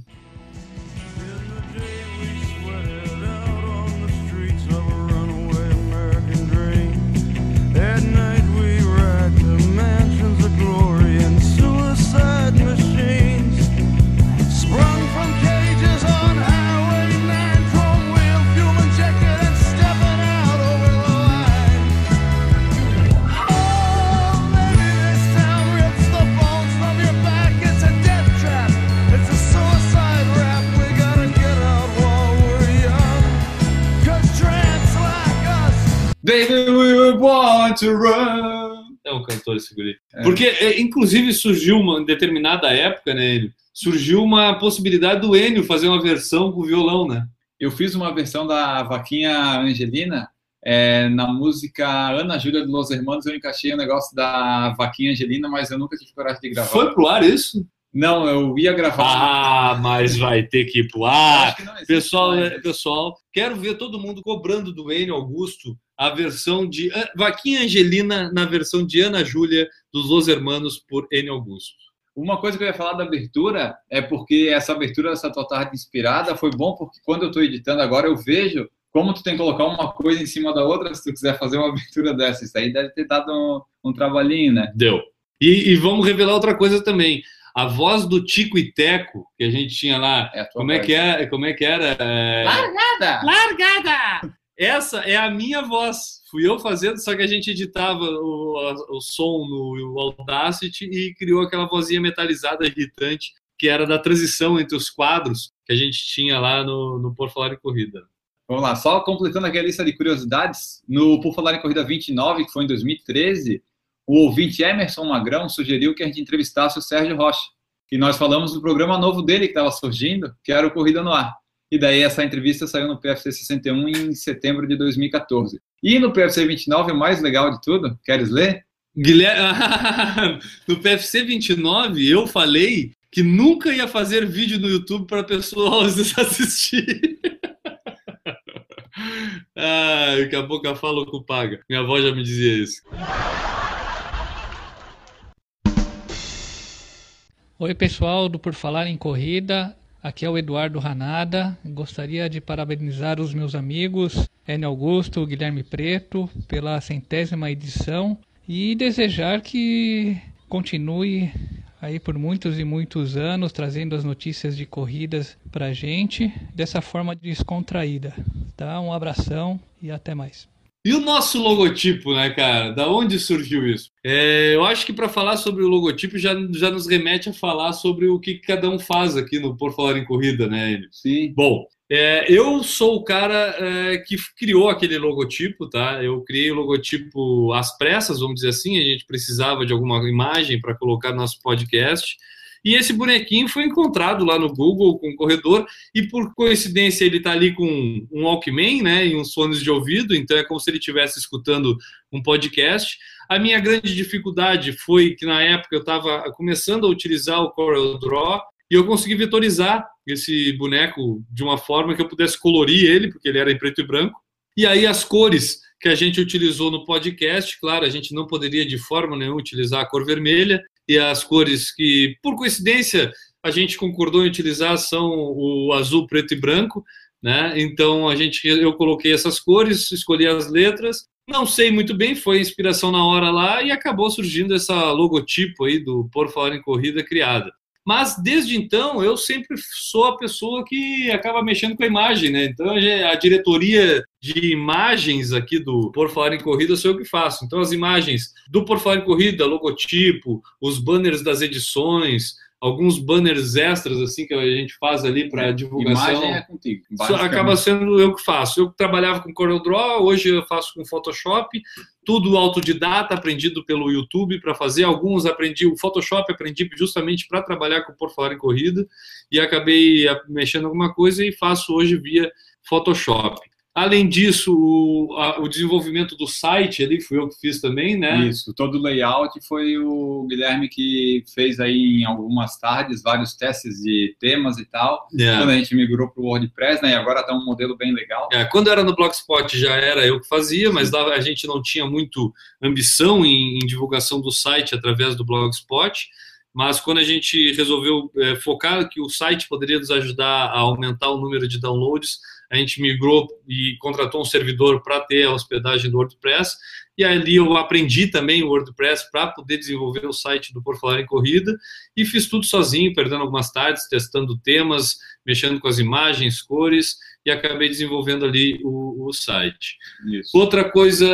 C: Baby, we were born to run.
B: É um cantor esse guri. É. Porque, é, inclusive, surgiu uma em determinada época, né, ele, surgiu uma possibilidade do Enio fazer uma versão com violão, né?
C: Eu fiz uma versão da Vaquinha Angelina é, na música Ana Júlia de Los Hermanos. Eu encaixei o negócio da Vaquinha Angelina, mas eu nunca tive coragem de gravar.
B: Foi pro ar isso?
C: Não, eu ia gravar.
B: Ah, mas vai ter que ir pro ar. Pessoal, pessoal, quero ver todo mundo cobrando do Enio Augusto a versão de Vaquinha Angelina na versão de Ana Júlia dos Los Hermanos por N. Augusto.
C: Uma coisa que eu ia falar da abertura é porque essa abertura dessa tua tarde inspirada foi bom porque quando eu estou editando agora eu vejo como tu tem que colocar uma coisa em cima da outra se tu quiser fazer uma abertura dessa. Isso aí deve ter dado um, um trabalhinho, né?
B: Deu. E, e, vamos revelar outra coisa também. A voz do Tico e Teco, que a gente tinha lá, é como, é que é, como é que era? É...
C: Largada!
B: Largada! Essa é a minha voz. Fui eu fazendo, só que a gente editava o, o som no Audacity e criou aquela vozinha metalizada irritante que era da transição entre os quadros que a gente tinha lá no, no Por Falar em Corrida.
C: Vamos lá, só completando aqui a lista de curiosidades, no Por Falar em Corrida 29, que foi em 2013, o ouvinte Emerson Magrão sugeriu que a gente entrevistasse o Sérgio Rocha, que nós falamos do programa novo dele que estava surgindo, que era o Corrida no Ar. E daí essa entrevista saiu no PFC 61 em setembro de 2014. E no PFC 29, o mais legal de tudo, queres ler?
B: Guilherme, no PFC 29 eu falei que nunca ia fazer vídeo no YouTube para pessoas assistir. ah, daqui a pouco a fala que paga. Minha avó já me dizia isso.
U: Oi, pessoal do Por Falar em Corrida. Aqui é o Eduardo Ranada. Gostaria de parabenizar os meus amigos Enio Augusto, Guilherme Preto pela centésima edição e desejar que continue aí por muitos e muitos anos trazendo as notícias de corridas para gente dessa forma descontraída. Tá? Um abração e até mais.
B: E o nosso logotipo, né, cara? Da onde surgiu isso? É, eu acho que para falar sobre o logotipo já, já nos remete a falar sobre o que cada um faz aqui no Por Falar em Corrida, né, Enio?
C: Sim.
B: Bom, é, eu sou o cara é, que criou aquele logotipo, tá? Eu criei o logotipo às pressas, vamos dizer assim. A gente precisava de alguma imagem para colocar no nosso podcast. E esse bonequinho foi encontrado lá no Google com o corredor, e por coincidência ele está ali com um Walkman, né, e uns fones de ouvido, então é como se ele estivesse escutando um podcast. A minha grande dificuldade foi que na época eu estava começando a utilizar o Corel Draw e eu consegui vetorizar esse boneco de uma forma que eu pudesse colorir ele, porque ele era em preto e branco. E aí as cores que a gente utilizou no podcast, claro, a gente não poderia de forma nenhuma utilizar a cor vermelha, e as cores que, por coincidência, a gente concordou em utilizar são o azul, preto e branco, né? Então a gente, eu coloquei essas cores, escolhi as letras. Não sei muito bem, foi inspiração na hora lá e acabou surgindo essa logotipo aí do Por Falar em Corrida criada. Mas desde então eu sempre sou a pessoa que acaba mexendo com a imagem, né? Então a diretoria de imagens aqui do Por Falar em Corrida sou eu que faço. Então as imagens do Por Falar em Corrida, logotipo, os banners das edições, alguns banners extras assim que a gente faz ali para divulgação.
C: Imagem é contigo.
B: Acaba sendo eu que faço. Eu trabalhava com CorelDRAW, hoje eu faço com Photoshop, tudo autodidata, aprendido pelo YouTube para fazer. Alguns aprendi o Photoshop, aprendi justamente para trabalhar com Por Falar em Corrida e acabei mexendo alguma coisa e faço hoje via Photoshop. Além disso, o, a, o, desenvolvimento do site ali fui eu que fiz também, né?
C: Isso, todo o layout foi o Guilherme que fez aí em algumas tardes vários testes de temas e tal. Yeah. É. Quando a gente migrou para o WordPress, né? E agora está um modelo bem legal.
B: É, quando era no Blogspot já era eu que fazia, mas a gente não tinha muito ambição em, em divulgação do site através do Blogspot mas quando a gente resolveu é, focar que o site poderia nos ajudar a aumentar o número de downloads, a gente migrou e contratou um servidor para ter a hospedagem do WordPress, e ali eu aprendi também o WordPress para poder desenvolver o site do Por Falar em Corrida, e fiz tudo sozinho, perdendo algumas tardes, testando temas, mexendo com as imagens, cores, e acabei desenvolvendo ali o, o site. Isso. Outra coisa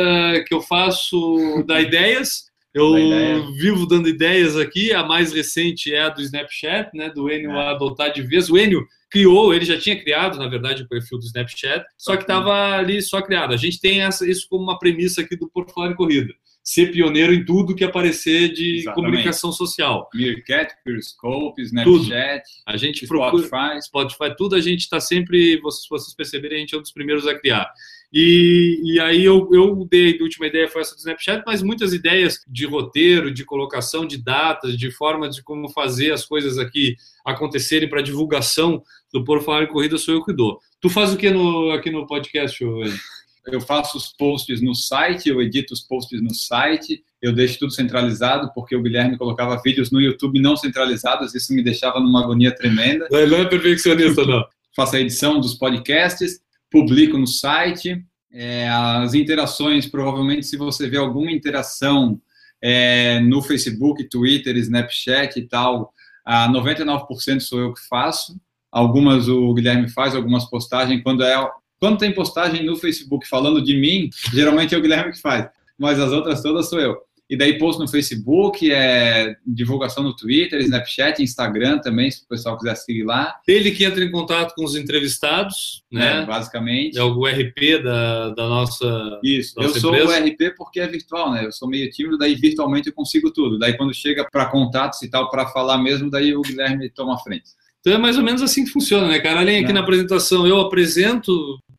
B: que eu faço, dá ideias, eu vivo dando ideias aqui, a mais recente é a do Snapchat, né, do Enio é. adotar de vez. O Enio criou, ele já tinha criado, na verdade, o perfil do Snapchat, só que estava ali só criado. A gente tem essa, isso como uma premissa aqui do em Corrida. Ser pioneiro em tudo que aparecer de Exatamente. comunicação social.
C: Meerkat, Periscope, Snapchat, tudo.
B: a gente Spotify. Procura, Spotify, tudo a gente está sempre, vocês, vocês perceberem, a gente é um dos primeiros a criar. E, e aí eu, eu dei, a última ideia foi essa do Snapchat, mas muitas ideias de roteiro, de colocação de datas, de forma de como fazer as coisas aqui acontecerem para divulgação do Por Falar em Corrida sou eu que dou. Tu faz o que no, aqui no podcast, Wayne?
C: Eu faço os posts no site, eu edito os posts no site, eu deixo tudo centralizado, porque o Guilherme colocava vídeos no YouTube não centralizados, isso me deixava numa agonia tremenda.
B: Não é perfeccionista, não.
C: Faço a edição dos podcasts, publico no site. É, as interações, provavelmente, se você vê alguma interação é, no Facebook, Twitter, Snapchat e tal, a 99% sou eu que faço. Algumas o Guilherme faz, algumas postagens. Quando, é, quando tem postagem no Facebook falando de mim, geralmente é o Guilherme que faz, mas as outras todas sou eu. E daí post no Facebook, é, divulgação no Twitter, Snapchat, Instagram também, se o pessoal quiser seguir lá.
B: Ele que entra em contato com os entrevistados, né?
C: É, basicamente.
B: É o RP da, da nossa
C: Isso,
B: nossa
C: eu sou o RP porque é virtual, né? Eu sou meio tímido, daí virtualmente eu consigo tudo. Daí quando chega para contatos e tal, para falar mesmo, daí o Guilherme toma a frente.
B: Então é mais ou menos assim que funciona, né, cara? Além aqui é. na apresentação, eu apresento,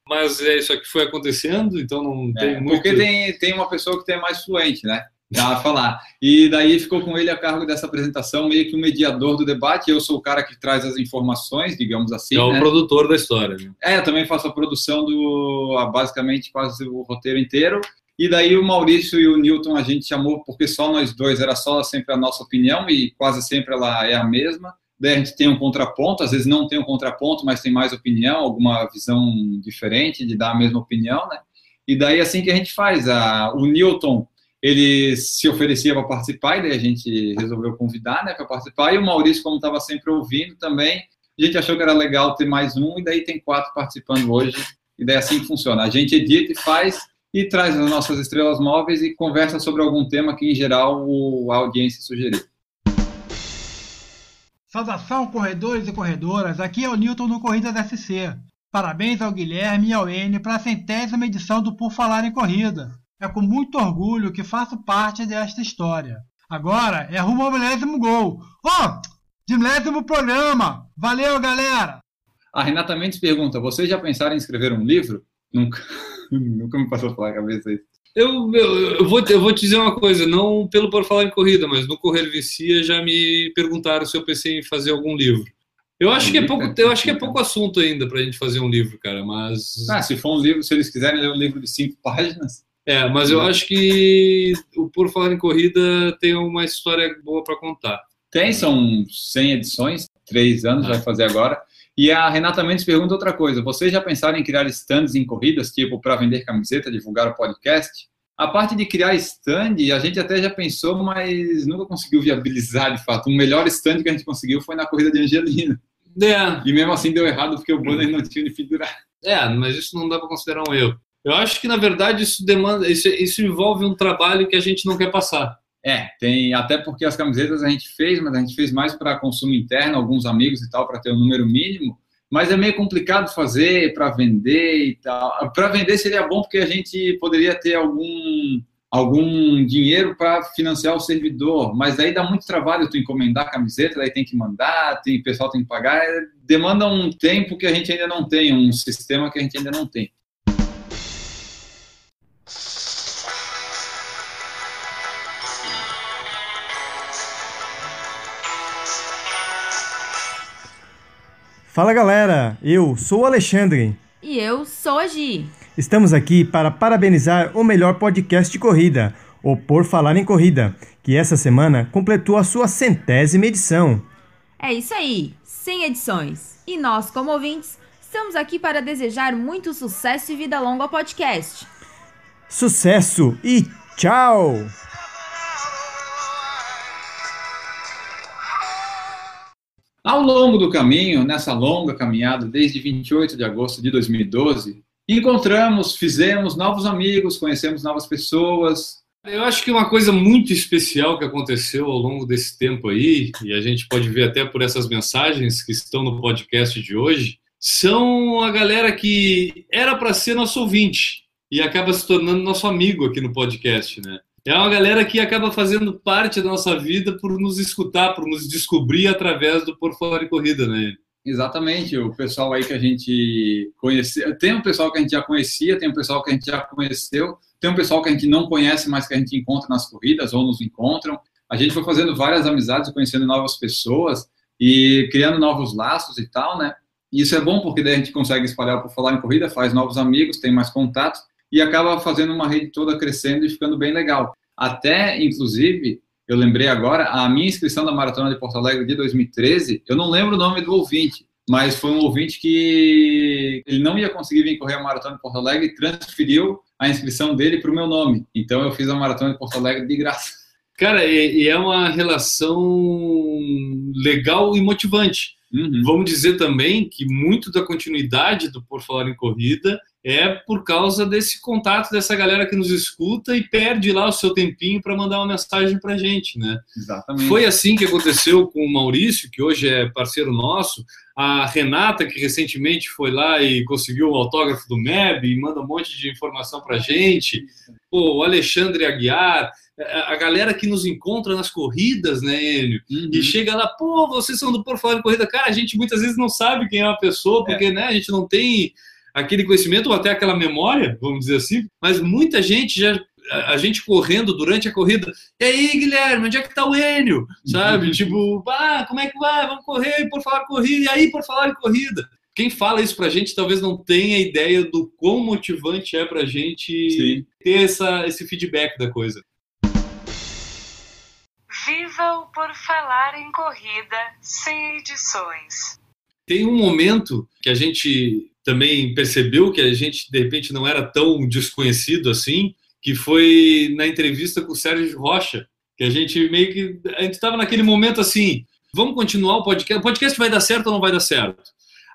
B: mas é isso aqui foi acontecendo, então não tem é, muito...
C: Porque tem, tem uma pessoa que tem mais fluente, né? Já falar. E daí ficou com ele a cargo dessa apresentação, meio que o um mediador do debate. Eu sou o cara que traz as informações, digamos assim.
B: É o
C: né?
B: produtor da história. Né?
C: É, eu também faço a produção do, basicamente, quase o roteiro inteiro. E daí o Maurício e o Newton a gente chamou porque só nós dois, era só sempre a nossa opinião e quase sempre ela é a mesma. Daí a gente tem um contraponto, às vezes não tem um contraponto, mas tem mais opinião, alguma visão diferente de dar a mesma opinião, né? E daí assim que a gente faz. A, o Newton ele se oferecia para participar, e daí a gente resolveu convidar né, para participar. E o Maurício, como estava sempre ouvindo também, a gente achou que era legal ter mais um, e daí tem quatro participando hoje. E daí é assim que funciona. A gente edita e faz, e traz as nossas estrelas móveis e conversa sobre algum tema que, em geral, a audiência sugeriu.
V: Saudação, corredores e corredoras. Aqui é o Newton do Corridas SC. Parabéns ao Guilherme e ao N para a centésima edição do Por Falar em Corrida. É com muito orgulho que faço parte desta história. Agora é rumo ao milésimo gol. Oh, de milésimo programa. Valeu, galera!
C: A Renata Mendes pergunta: vocês já pensaram em escrever um livro? Nunca, nunca me passou pela cabeça isso.
B: Eu, eu, eu, vou, eu vou te dizer uma coisa, não pelo por falar em corrida, mas no Correr Vicia já me perguntaram se eu pensei em fazer algum livro. Eu acho que é pouco, eu acho que é pouco assunto ainda para a gente fazer um livro, cara. Mas
C: ah, se for um livro, se eles quiserem ler um livro de cinco páginas.
B: É, mas eu acho que o Por Falar em Corrida tem uma história boa para contar.
C: Tem, são 100 edições, três anos, ah. vai fazer agora. E a Renata Mendes pergunta outra coisa: vocês já pensaram em criar stands em corridas, tipo para vender camiseta, divulgar o podcast? A parte de criar stand, a gente até já pensou, mas nunca conseguiu viabilizar de fato. O melhor stand que a gente conseguiu foi na corrida de Angelina.
B: É.
C: E mesmo assim deu errado porque o banner não tinha de pendurar.
B: É, mas isso não dá para considerar um erro. Eu acho que na verdade isso demanda, isso, isso envolve um trabalho que a gente não quer passar.
C: É, tem até porque as camisetas a gente fez, mas a gente fez mais para consumo interno, alguns amigos e tal, para ter um número mínimo. Mas é meio complicado fazer para vender e tal. Para vender seria bom porque a gente poderia ter algum algum dinheiro para financiar o servidor, mas aí dá muito trabalho tu encomendar a camiseta, daí tem que mandar, tem pessoal tem que pagar, demanda um tempo que a gente ainda não tem, um sistema que a gente ainda não tem.
W: Fala galera, eu sou o Alexandre.
X: E eu sou a Gi.
W: Estamos aqui para parabenizar o melhor podcast de corrida, o Por Falar em Corrida, que essa semana completou a sua centésima edição.
X: É isso aí, 100 edições. E nós, como ouvintes, estamos aqui para desejar muito sucesso e vida longa ao podcast.
W: Sucesso e tchau!
C: Ao longo do caminho, nessa longa caminhada desde 28 de agosto de 2012, encontramos, fizemos novos amigos, conhecemos novas pessoas.
B: Eu acho que uma coisa muito especial que aconteceu ao longo desse tempo aí, e a gente pode ver até por essas mensagens que estão no podcast de hoje, são a galera que era para ser nosso ouvinte e acaba se tornando nosso amigo aqui no podcast, né? É uma galera que acaba fazendo parte da nossa vida por nos escutar, por nos descobrir através do Por Fora e Corrida, né?
C: Exatamente, o pessoal aí que a gente conheceu, tem um pessoal que a gente já conhecia, tem um pessoal que a gente já conheceu, tem um pessoal que a gente não conhece, mas que a gente encontra nas corridas ou nos encontram. A gente foi fazendo várias amizades, conhecendo novas pessoas e criando novos laços e tal, né? E isso é bom porque daí a gente consegue espalhar por falar em corrida, faz novos amigos, tem mais contatos e acaba fazendo uma rede toda crescendo e ficando bem legal. Até, inclusive, eu lembrei agora, a minha inscrição da Maratona de Porto Alegre de 2013, eu não lembro o nome do ouvinte, mas foi um ouvinte que ele não ia conseguir vir correr a Maratona de Porto Alegre e transferiu a inscrição dele para o meu nome. Então eu fiz a Maratona de Porto Alegre de graça.
B: Cara, e, é uma relação legal e motivante. Uhum. Vamos dizer também que muito da continuidade do Por Falar em Corrida é por causa desse contato dessa galera que nos escuta e perde lá o seu tempinho para mandar uma mensagem para gente, né?
C: Exatamente.
B: Foi assim que aconteceu com o Maurício, que hoje é parceiro nosso, a Renata, que recentemente foi lá e conseguiu o autógrafo do MEB e manda um monte de informação para gente, Pô, o Alexandre Aguiar, a galera que nos encontra nas corridas, né, Enio? Uhum. E chega lá, pô, vocês são do Por Falar de Corrida. Cara, a gente muitas vezes não sabe quem é uma pessoa, porque é. né, a gente não tem aquele conhecimento ou até aquela memória, vamos dizer assim, mas muita gente já a gente correndo durante a corrida, e aí, Guilherme, onde é que tá o Enio? Sabe? Uhum. Tipo, ah, como é que vai? Vamos correr por falar corrida, e aí por falar em corrida. Quem fala isso pra gente talvez não tenha ideia do quão motivante é pra gente Sim. ter essa, esse feedback da coisa.
H: Viva o Por Falar em Corrida sem edições.
B: Tem um momento que a gente também percebeu que a gente de repente não era tão desconhecido assim, que foi na entrevista com o Sérgio Rocha, que a gente meio que a gente estava naquele momento assim, vamos continuar o podcast, o podcast vai dar certo ou não vai dar certo?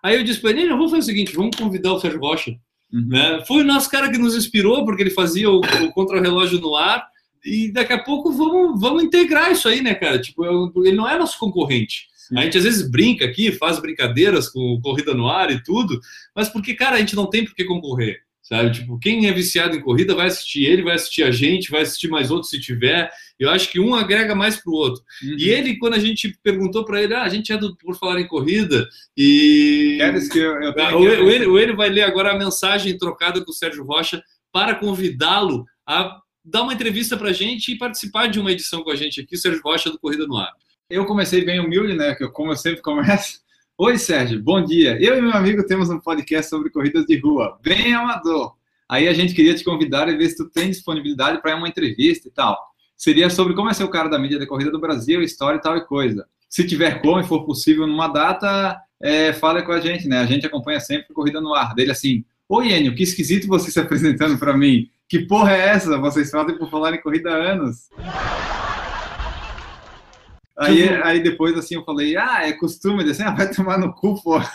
B: Aí eu disse para ele, vamos fazer o seguinte, vamos convidar o Sérgio Rocha Né? Foi o nosso cara que nos inspirou, porque ele fazia o, o contra-relógio no ar. E daqui a pouco vamos, vamos integrar isso aí, né, cara? Tipo, eu, ele não é nosso concorrente. A gente às vezes brinca aqui, faz brincadeiras com corrida no ar e tudo, mas porque, cara, a gente não tem por que concorrer. Sabe? Tipo, quem é viciado em corrida vai assistir ele, vai assistir a gente, vai assistir mais outros se tiver. Eu acho que um agrega mais pro outro. Uhum. E ele, quando a gente perguntou para ele, ah, a gente é do Por Falar em Corrida, e.
C: Queres que eu, eu
B: ah, o, ele, o ele vai ler agora a mensagem trocada com o Sérgio Rocha para convidá-lo a dar uma entrevista para a gente e participar de uma edição com a gente aqui, Sérgio Rocha do Corrida no Ar.
C: Eu comecei bem humilde, né? Que eu, como eu sempre começo. Oi, Sérgio, bom dia. Eu e meu amigo temos um podcast sobre corridas de rua, bem amador. Aí a gente queria te convidar e ver se tu tem disponibilidade para uma entrevista e tal. Seria sobre como é ser o cara da mídia de corrida do Brasil, história e tal e coisa. Se tiver como e for possível numa data, é, fale com a gente, né? A gente acompanha sempre Corrida no Ar. Dele assim, Oi, Enio, que esquisito você se apresentando para mim. Que porra é essa? Vocês fazem por falar em corrida há anos. Aí, aí depois assim eu falei, ah, é costume, assim, ah, vai tomar no cu, pô.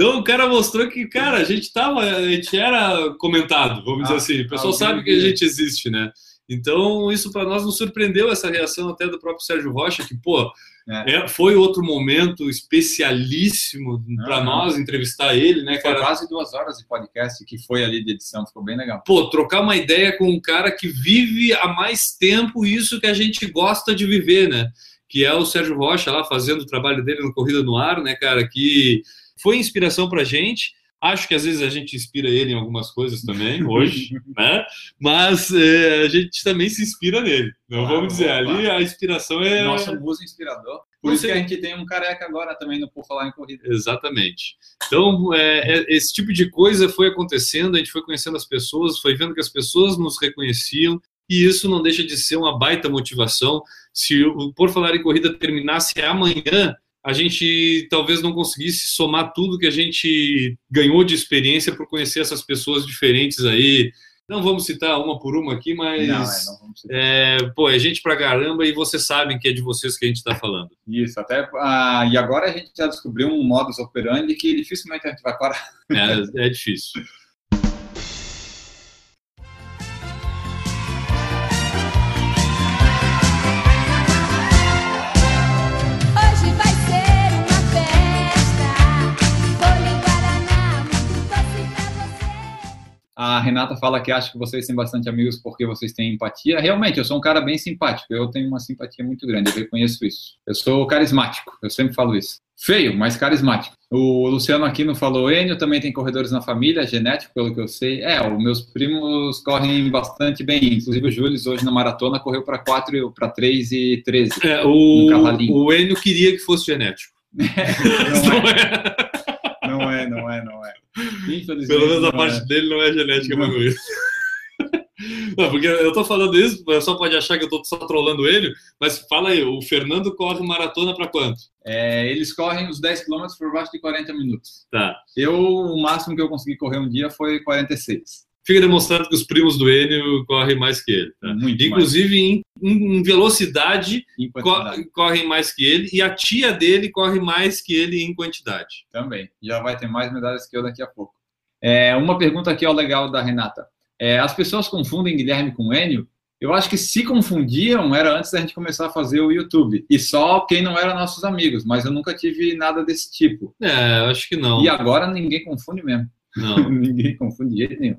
B: Então o cara mostrou que, cara, a gente tava, a gente era comentado, vamos dizer ah, assim. O pessoal sabe que a gente existe, né? Então isso para nós nos surpreendeu essa reação até do próprio Sérgio Rocha, que, pô, é. Foi outro momento especialíssimo para nós entrevistar ele, né,
C: cara? Foi quase duas horas de podcast que foi ali de edição, ficou bem legal.
B: Pô, trocar uma ideia com um cara que vive há mais tempo isso que a gente gosta de viver, né? Que é o Sérgio Rocha lá fazendo o trabalho dele no Corrida no Ar, né, cara? Que foi inspiração para gente Acho que às vezes a gente inspira ele em algumas coisas também, hoje, né? Mas é, a gente também se inspira nele. Não claro, vamos dizer, opa. ali a inspiração é.
C: Nosso muso inspirador. Por isso que a gente tem um careca agora também no Por Falar em Corrida.
B: Exatamente. Então, é, é, esse tipo de coisa foi acontecendo, a gente foi conhecendo as pessoas, foi vendo que as pessoas nos reconheciam, e isso não deixa de ser uma baita motivação. Se o Por Falar em Corrida terminasse amanhã, a gente talvez não conseguisse somar tudo que a gente ganhou de experiência por conhecer essas pessoas diferentes aí. Não vamos citar uma por uma aqui, mas não, é, não é, pô, é gente pra caramba e vocês sabem que é de vocês que a gente está falando.
C: Isso, até ah, e agora a gente já descobriu um modus operandi que dificilmente a gente vai parar.
B: É, é difícil.
C: A Renata fala que acha que vocês têm bastante amigos porque vocês têm empatia. Realmente, eu sou um cara bem simpático. Eu tenho uma simpatia muito grande, eu reconheço isso. Eu sou carismático, eu sempre falo isso. Feio, mas carismático. O Luciano Aquino falou, Enio também tem corredores na família, genético, pelo que eu sei. É, os meus primos correm bastante bem. Inclusive o Júlio, hoje na maratona, correu para 4, para 3 e 13.
B: É, o, o Enio queria que fosse genético.
C: é. não é, não é, não é.
B: Pelo menos a parte é. dele não é genética, não. bagulho. Não, porque eu tô falando isso, o pessoal pode achar que eu tô só trolando ele, mas fala aí, o Fernando corre maratona para quanto?
C: É, eles correm os 10 km por baixo de 40 minutos.
B: Tá.
C: Eu, o máximo que eu consegui correr um dia foi 46
B: fica demonstrado que os primos do Enio correm mais que ele. Tá? Inclusive em, em, velocidade em co correm mais que ele e a tia dele corre mais que ele em quantidade.
C: Também. Já vai ter mais medalhas que eu daqui a pouco. É, uma pergunta aqui ó, legal da Renata. É, as pessoas confundem Guilherme com Enio? Eu acho que se confundiam era antes da gente começar a fazer o YouTube. E só quem não era nossos amigos, mas eu nunca tive nada desse tipo.
B: É, acho que não.
C: E agora ninguém confunde mesmo.
B: Não.
C: ninguém confunde de jeito nenhum.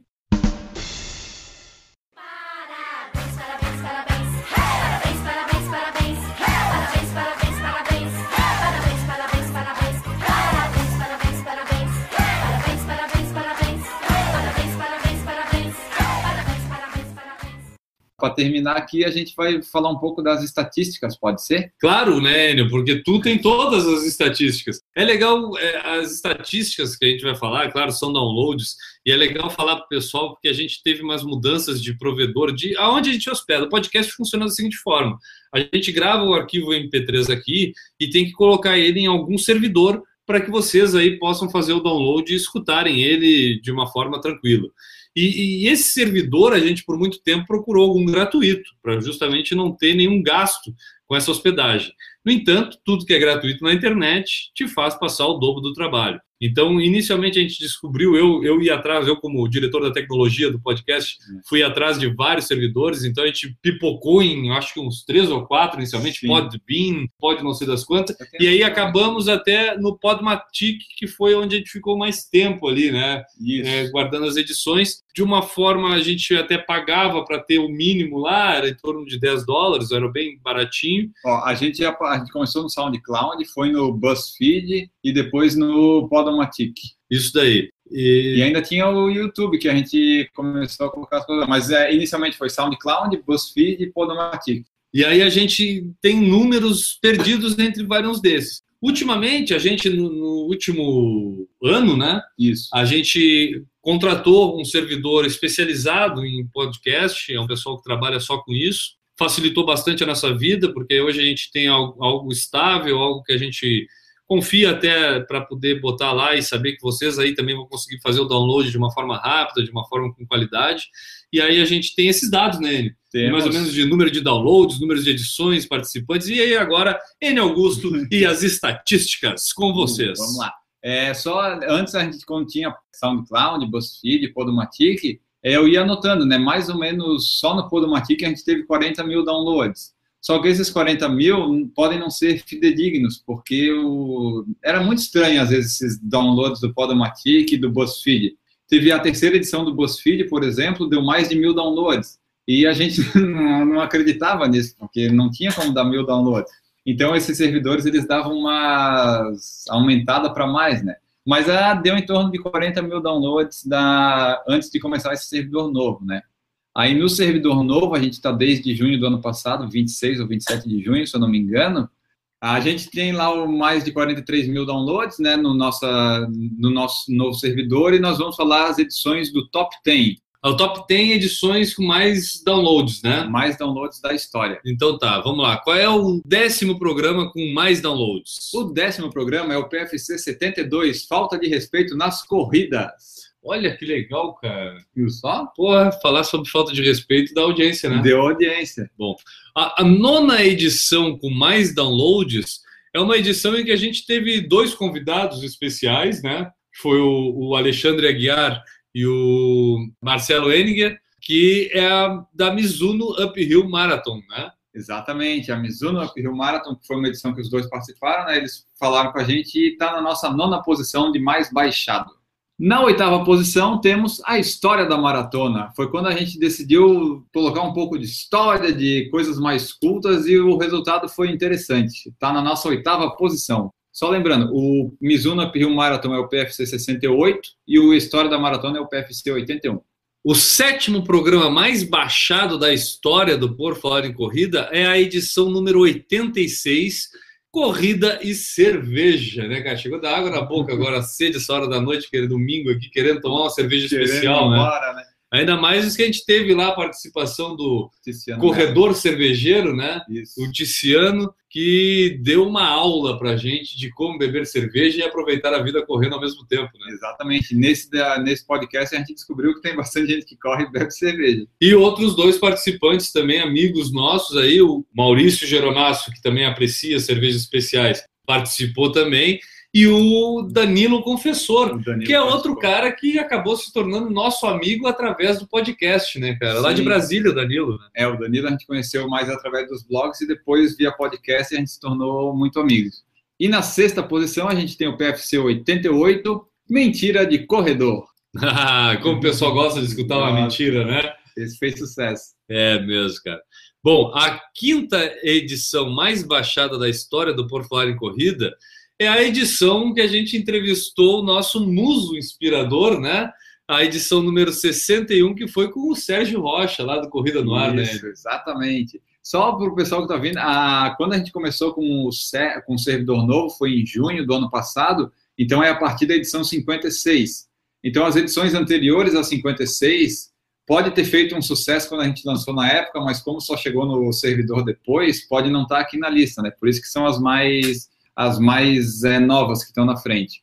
C: Para terminar aqui, a gente vai falar um pouco das estatísticas, pode ser?
B: Claro, né, Enio, porque tu tem todas as estatísticas. É legal, é, as estatísticas que a gente vai falar, claro, são downloads, e é legal falar para o pessoal, porque a gente teve umas mudanças de provedor, de aonde a gente hospeda. O podcast funciona da seguinte forma: a gente grava o arquivo MP3 aqui e tem que colocar ele em algum servidor para que vocês aí possam fazer o download e escutarem ele de uma forma tranquila. E, e, esse servidor a gente por muito tempo procurou algum gratuito, para justamente não ter nenhum gasto com essa hospedagem. No entanto, tudo que é gratuito na internet te faz passar o dobro do trabalho. Então, inicialmente a gente descobriu, eu, eu ia atrás, eu como diretor da tecnologia do podcast, fui atrás de vários servidores, então a gente pipocou em, acho que uns três ou quatro inicialmente, Podbean, Pod não sei das quantas, e aí acabamos até no Podmatic, que foi onde a gente ficou mais tempo ali, né, é, guardando as edições. De uma forma, a gente até pagava para ter o mínimo lá, era em torno de 10 dólares, era bem baratinho.
C: Ó, a, gente, a gente começou no SoundCloud, foi no BuzzFeed e depois no Podomatic.
B: Isso daí.
C: E... e... ainda tinha o YouTube, que a gente começou a colocar as coisas. Mas é, inicialmente foi SoundCloud, BuzzFeed e Podomatic.
B: E aí a gente tem números perdidos entre vários desses. Ultimamente, a gente, no, no, último ano, né?
C: Isso.
B: A gente contratou um servidor especializado em podcast, é um pessoal que trabalha só com isso. Facilitou bastante a nossa vida, porque hoje a gente tem algo, algo estável, algo que a gente confia até para poder botar lá e saber que vocês aí também vão conseguir fazer o download de uma forma rápida, de uma forma com qualidade. E aí a gente tem esses dados, né, N? Mais ou menos de número de downloads, número de edições, participantes. E aí agora, N Augusto e as estatísticas com vocês.
C: Vamos lá. É, só antes a gente, quando tinha SoundCloud, BuzzFeed, Podomatic, eu ia anotando, né? Mais ou menos só no Podomatic a gente teve 40 mil downloads. Só que esses 40 mil podem não ser fidedignos, porque o... era muito estranho, às vezes, esses downloads do Podomatic e do BuzzFeed. Teve a terceira edição do BuzzFeed, por exemplo, deu mais de mil downloads. E a gente não acreditava nisso, porque não tinha como dar mil downloads. Então, esses servidores, eles davam uma aumentada para mais, né? Mas ah, deu em torno de 40 mil downloads da... antes de começar esse servidor novo, né? Aí no servidor novo, a gente está desde junho do ano passado, 26 ou 27 de junho, se eu não me engano. A gente tem lá mais de 43 mil downloads né, no, nossa, no nosso novo servidor e nós vamos falar as edições do Top 10.
B: O Top 10 edições com mais downloads, né?
C: Mais downloads da história.
B: Então tá, vamos lá. Qual é o décimo programa com mais downloads?
C: O décimo programa é o PFC 72, Falta de Respeito nas Corridas.
B: Olha que legal, cara. Viu só? Porra, falar sobre falta de respeito da audiência, né?
C: Deu audiência.
B: Bom, a, a, nona edição com mais downloads é uma edição em que a gente teve dois convidados especiais, né? Foi o, o Alexandre Aguiar e o Marcelo Henninger, que é a, da Mizuno Uphill Marathon, né?
C: Exatamente, a Mizuno Uphill Marathon, que foi uma edição que os dois participaram, né? Eles falaram com a gente e está na nossa nona posição de mais baixado. Na oitava posição, temos a história da maratona. Foi quando a gente decidiu colocar um pouco de história, de coisas mais cultas, e o resultado foi interessante. Está na nossa oitava posição. Só lembrando, o Mizuno Uphill Marathon é o PFC 68 e o História da Maratona é o PFC 81.
B: O sétimo programa mais baixado da história do Por Falar em Corrida é a edição número 86, corrida e cerveja, né, cara? Chegou da água na boca agora, sede essa hora da noite, que domingo aqui, querendo tomar uma cerveja querendo especial, embora, né? né? Ainda mais os que a gente teve lá a participação do Ticiano corredor cervejeiro, né? Isso. O Ticiano, que deu uma aula pra gente de como beber cerveja e aproveitar a vida correndo ao mesmo tempo, né?
C: Exatamente. Nesse, nesse podcast a gente descobriu que tem bastante gente que corre e bebe cerveja.
B: E outros dois participantes também, amigos nossos aí, o Maurício Geronasso, que também aprecia cervejas especiais, participou também e o Danilo Confessor, o Danilo que é outro cara que acabou se tornando nosso amigo através do podcast, né, cara? Sim. Lá de Brasília, o Danilo. Né?
C: É, o Danilo a gente conheceu mais através dos blogs e depois via podcast a gente se tornou muito amigos. E na sexta posição a gente tem o PFC 88, Mentira de Corredor.
B: Como o pessoal gosta de escutar uma mentira, né?
C: Esse fez sucesso.
B: É mesmo, cara. Bom, a quinta edição mais baixada da história do Por Falar em Corrida é a edição que a gente entrevistou o nosso muso inspirador, né? A edição número 61, que foi com o Sérgio Rocha, lá do Corrida no Ar,
C: Isso, né? Exatamente. Só para o pessoal que está vindo, a, quando a gente começou com o, com o servidor novo, foi em junho do ano passado, então é a partir da edição 56. Então, as edições anteriores a 56 pode ter feito um sucesso quando a gente lançou na época, mas como só chegou no servidor depois, pode não estar tá aqui na lista, né? Por isso que são as mais as mais é, novas que estão na frente.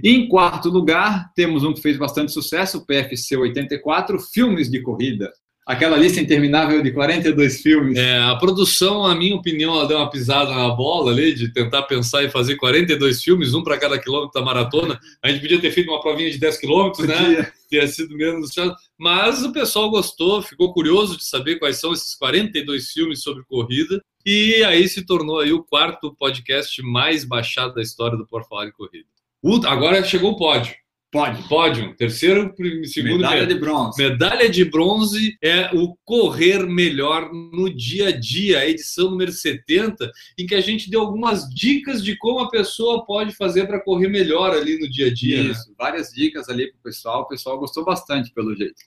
C: E em quarto lugar, temos um que fez bastante sucesso, o PFC 84, filmes de corrida. Aquela lista interminável de 42 filmes.
B: É, a produção, na minha opinião, ela deu uma pisada na bola ali, de tentar pensar em fazer 42 filmes, um para cada quilômetro da maratona. A gente podia ter feito uma provinha de 10 quilômetros, né? Ter sido menos. Mas o pessoal gostou, ficou curioso de saber quais são esses 42 filmes sobre corrida. E aí se tornou aí o quarto podcast mais baixado da história do Por Falar em Corrida. Agora chegou o pódio.
C: Pódio.
B: Pódio. Terceiro, segundo.
C: Medalha de bronze.
B: Medalha de bronze é o Correr Melhor no Dia a Dia, a edição número 70, em que a gente deu algumas dicas de como a pessoa pode fazer para correr melhor ali no dia a dia. né?
C: Isso, né? várias dicas ali para o pessoal. O pessoal gostou bastante, pelo jeito.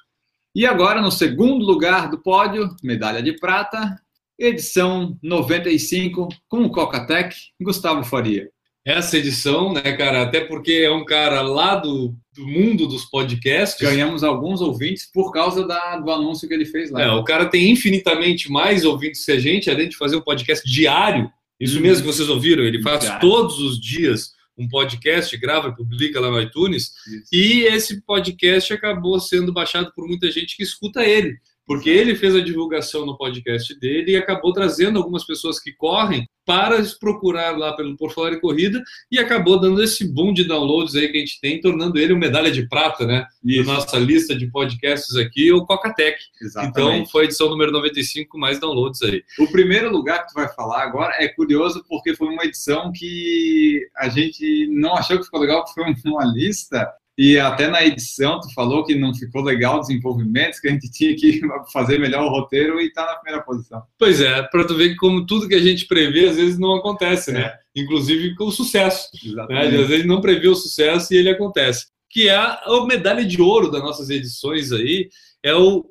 C: E agora, no segundo lugar do pódio, medalha de prata, edição 95, com o Coca-Tech, Gustavo Faria
B: essa edição, né, cara? Até porque é um cara lá do, do mundo dos podcasts.
C: Ganhamos alguns ouvintes por causa da, do anúncio que ele fez lá.
B: É, o cara tem infinitamente mais ouvintes que a gente, além de fazer um podcast diário. Isso hum. mesmo que vocês ouviram, ele faz todos os dias um podcast, grava e publica lá no iTunes. Isso. E esse podcast acabou sendo baixado por muita gente que escuta ele porque ele fez a divulgação no podcast dele e acabou trazendo algumas pessoas que correm para procurar lá pelo Por Falar em Corrida e acabou dando esse boom de downloads aí que a gente tem, tornando ele uma medalha de prata, né? Isso. Da nossa lista de podcasts aqui, o Coca-Tech. Então foi a edição número 95 com mais downloads aí.
C: O primeiro lugar que tu vai falar agora é curioso porque foi uma edição que a gente não achou que ficou legal, porque foi uma lista e até na edição, tu falou que não ficou legal o desenvolvimento, que a gente tinha que fazer melhor o roteiro e está na primeira posição.
B: Pois é, para tu ver que como tudo que a gente prevê, às vezes não acontece, né? É. Inclusive com o sucesso. Exatamente. Né? Às vezes não prevê o sucesso e ele acontece. Que é a medalha de ouro das nossas edições aí, é o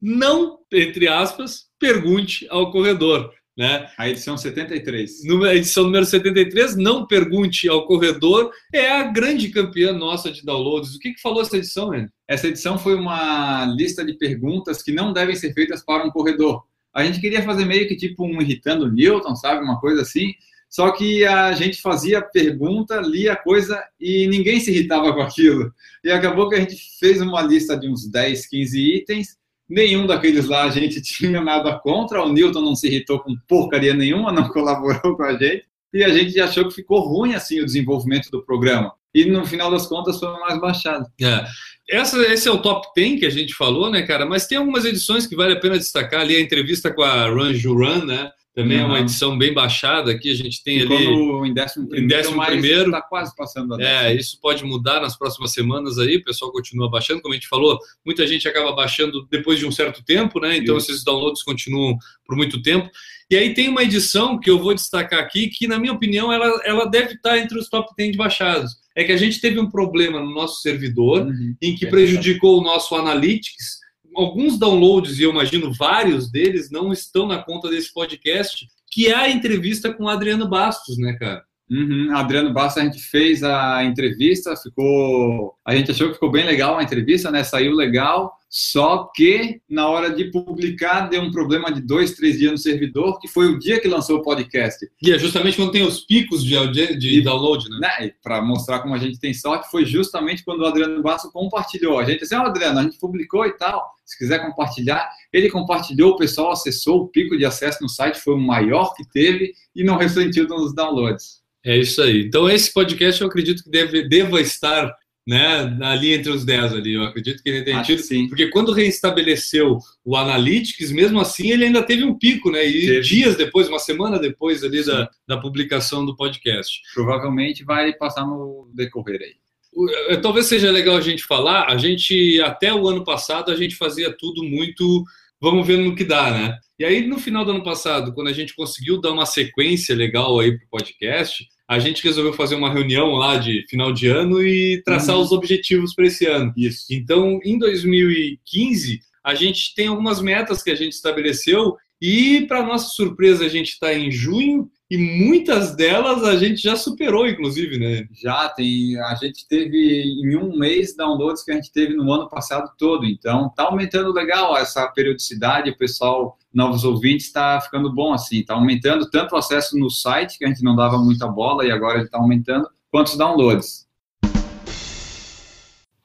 B: não, entre aspas, pergunte ao corredor. Né?
C: A edição 73.
B: No, a edição número 73, Não Pergunte ao Corredor, é a grande campeã nossa de downloads. O que, que falou essa edição, Andy?
C: Essa edição foi uma lista de perguntas que não devem ser feitas para um corredor. A gente queria fazer meio que tipo um irritando Newton, sabe? Uma coisa assim. Só que a gente fazia pergunta, lia coisa e ninguém se irritava com aquilo. E acabou que a gente fez uma lista de uns 10, 15 itens Nenhum daqueles lá a gente tinha nada contra. O Newton não se irritou com porcaria nenhuma, não colaborou com a gente. E a gente achou que ficou ruim assim o desenvolvimento do programa. E no final das contas foi mais baixado.
B: É. Essa, esse é o top 10 que a gente falou, né, cara? Mas tem algumas edições que vale a pena destacar ali. A entrevista com a Run Juran, né? Também uhum. é uma edição bem baixada aqui. A gente tem Ficou ali.
C: No, em décimo primeiro. Em décimo primeiro. Está quase passando a
B: É, isso pode mudar nas próximas semanas aí. O pessoal continua baixando. Como a gente falou, muita gente acaba baixando depois de um certo tempo, né? Então isso. esses downloads continuam por muito tempo. E aí tem uma edição que eu vou destacar aqui, que na minha opinião ela, ela deve estar entre os top 10 de baixados. É que a gente teve um problema no nosso servidor uhum. em que prejudicou o nosso Analytics alguns downloads, e eu imagino vários deles, não estão na conta desse podcast, que é a entrevista com o Adriano Bastos, né, cara?
C: Uhum. Adriano Bastos, a gente fez a entrevista, ficou. A gente achou que ficou bem legal a entrevista, né? Saiu legal. Só que na hora de publicar deu um problema de dois, três dias no servidor, que foi o dia que lançou o podcast.
B: E é justamente quando tem os picos de, de e, download, né?
C: né? Para mostrar como a gente tem sorte, foi justamente quando o Adriano Basso compartilhou. A gente disse, ah, Adriano, a gente publicou e tal. Se quiser compartilhar, ele compartilhou, o pessoal acessou, o pico de acesso no site foi o maior que teve e não refletiu nos downloads.
B: É isso aí. Então, esse podcast eu acredito que deve, deva estar né, ali entre os 10 ali. Eu acredito que ele tenha tido. Sim. Porque quando reestabeleceu o Analytics, mesmo assim, ele ainda teve um pico, né? E teve. dias depois, uma semana depois ali da, da publicação do podcast.
C: Provavelmente vai passar no decorrer aí.
B: Eh, talvez seja legal a gente falar, a gente, até o ano passado, a gente fazia tudo muito. Vamos ver no que dá, né? E aí, no final do ano passado, quando a gente conseguiu dar uma sequência legal aí para o podcast, a gente resolveu fazer uma reunião lá de final de ano e traçar uhum. os objetivos para esse ano.
C: Isso.
B: Então, em 2015, a gente tem algumas metas que a gente estabeleceu e, para nossa surpresa, a gente está em junho e muitas delas a gente já superou, inclusive, né?
C: Já tem. A gente teve em um mês downloads que a gente teve no ano passado todo. Então, tá aumentando legal essa periodicidade. O pessoal, novos ouvintes, está ficando bom assim. Tá aumentando tanto o acesso no site, que a gente não dava muita bola e agora ele está aumentando, quanto os downloads.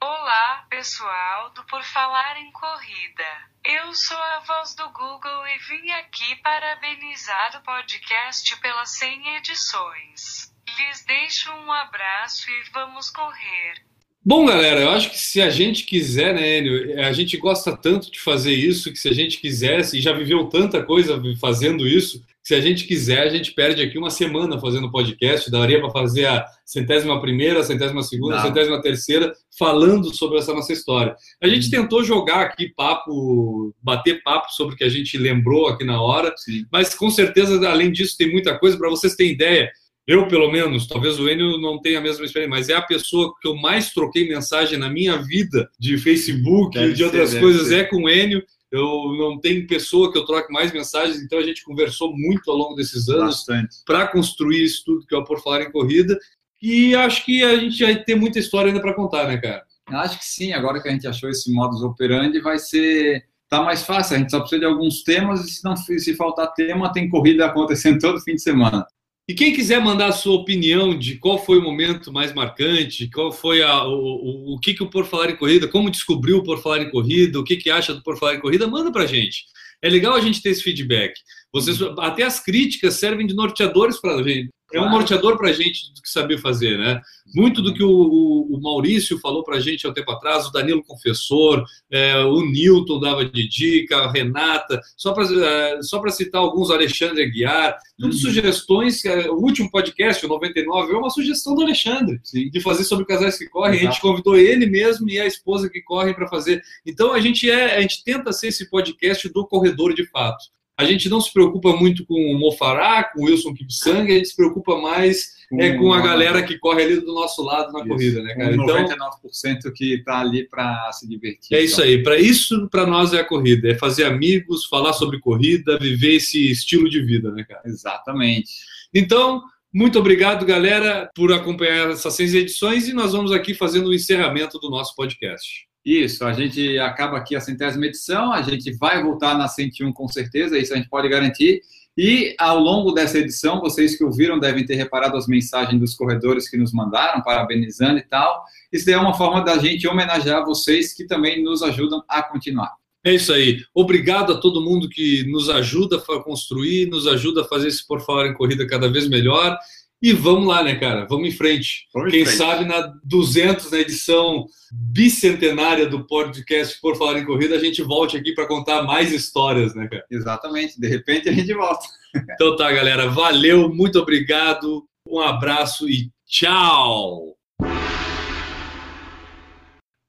H: Olá, pessoal do Por Falar em Corrida. Eu sou a voz do Google e vim aqui parabenizar o podcast pelas 100 edições. Lhes deixo um abraço e vamos correr.
B: Bom, galera, eu acho que se a gente quiser, né, Enio, a gente gosta tanto de fazer isso, que se a gente quisesse, e já viveu tanta coisa fazendo isso, que se a gente quiser, a gente perde aqui uma semana fazendo podcast, daria para fazer a centésima primeira, a centésima segunda, a
C: Não.
B: centésima terceira, falando sobre essa nossa história. A
C: Uhum.
B: gente tentou jogar aqui papo, bater papo sobre o que a gente lembrou aqui na hora, mas com certeza, além disso, tem muita coisa, para vocês terem ideia, eu, pelo menos, talvez o Enio não tenha a mesma experiência, mas é a pessoa que eu mais troquei mensagem na minha vida de Facebook
C: Deve
B: e de outras
C: ser, deve
B: coisas
C: ser.
B: é com o Enio. Eu não tenho pessoa que eu troque mais mensagens, então a gente conversou muito ao longo desses anos para construir isso tudo que é o Por Falar em Corrida. E acho que a gente vai ter muita história ainda para contar, né, cara?
C: Acho que sim, agora que a gente achou esse modus operandi, vai ser. Tá mais fácil, a gente só precisa de alguns temas e se, não, se faltar tema, tem corrida acontecendo todo fim de semana.
B: E quem quiser mandar a sua opinião de qual foi o momento mais marcante, qual foi a, o, o, o que, que o Por Falar em Corrida, como descobriu o Por Falar em Corrida, o que, que acha do Por Falar em Corrida, manda pra gente. É legal a gente ter esse feedback. Vocês, até as críticas servem de norteadores para a gente. É um norteador para a gente do que saber fazer, né? Muito do que o, o- o Maurício falou para a gente há um tempo atrás, o Danilo Confessor, é, o Newton dava de dica, a Renata, só para só para citar alguns, Alexandre Aguiar, tudo sugestões. é, O último podcast, o 99, é uma sugestão do Alexandre de fazer sobre casais que correm. A gente
C: Exato.
B: convidou ele mesmo e a esposa que correm para fazer. Então a gente é, a gente tenta ser esse podcast do corredor de fato. A gente não se preocupa muito com o Mofará, com o Wilson Kipsang, a gente se preocupa mais é, com a galera que corre ali do nosso lado na corrida, né, cara?
C: Com
B: Então
C: 99% que está ali para se divertir.
B: é isso aí. Para isso, para nós é a corrida, é fazer amigos, falar sobre corrida, viver esse estilo de vida, né, cara?
C: Exatamente.
B: Então, muito obrigado, galera, por acompanhar essas seis edições e nós vamos aqui fazendo o encerramento do nosso podcast.
C: Isso, a gente acaba aqui a centésima edição, a gente vai voltar na 101 com certeza, isso a gente pode garantir. E ao longo dessa edição, vocês que ouviram devem ter reparado as mensagens dos corredores que nos mandaram, parabenizando e tal. Isso é uma forma da gente homenagear vocês que também nos ajudam a continuar.
B: É isso aí. Obrigado a todo mundo que nos ajuda a construir, nos ajuda a fazer esse Por Falar em Corrida cada vez melhor. E vamos lá, né, cara? Vamos em frente.
C: Vamos em
B: Quem
C: frente.
B: sabe na 200, na edição bicentenária do podcast Por Falar em Corrida, a gente volte aqui para contar mais histórias, né, cara?
C: Exatamente. De repente a gente volta.
B: Então tá, galera. Valeu, muito obrigado. Um abraço e tchau!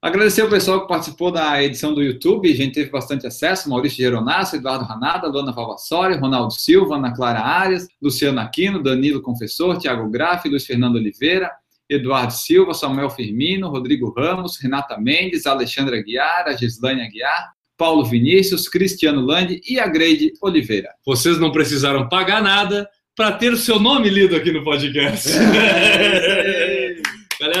C: Agradecer o pessoal que participou da edição do YouTube, a gente teve bastante acesso, Maurício Geronasso, Eduardo Ranada, Luana Valvassori, Ronaldo Silva, Ana Clara Arias, Luciano Aquino, Danilo Confessor, Tiago Graff, Luiz Fernando Oliveira, Eduardo Silva, Samuel Firmino, Rodrigo Ramos, Renata Mendes, Alexandre Aguiar, a Gislaine Aguiar, Paulo Vinícius, Cristiano Landi e a Greide Oliveira.
B: Vocês não precisaram pagar nada para ter o seu nome lido aqui no podcast.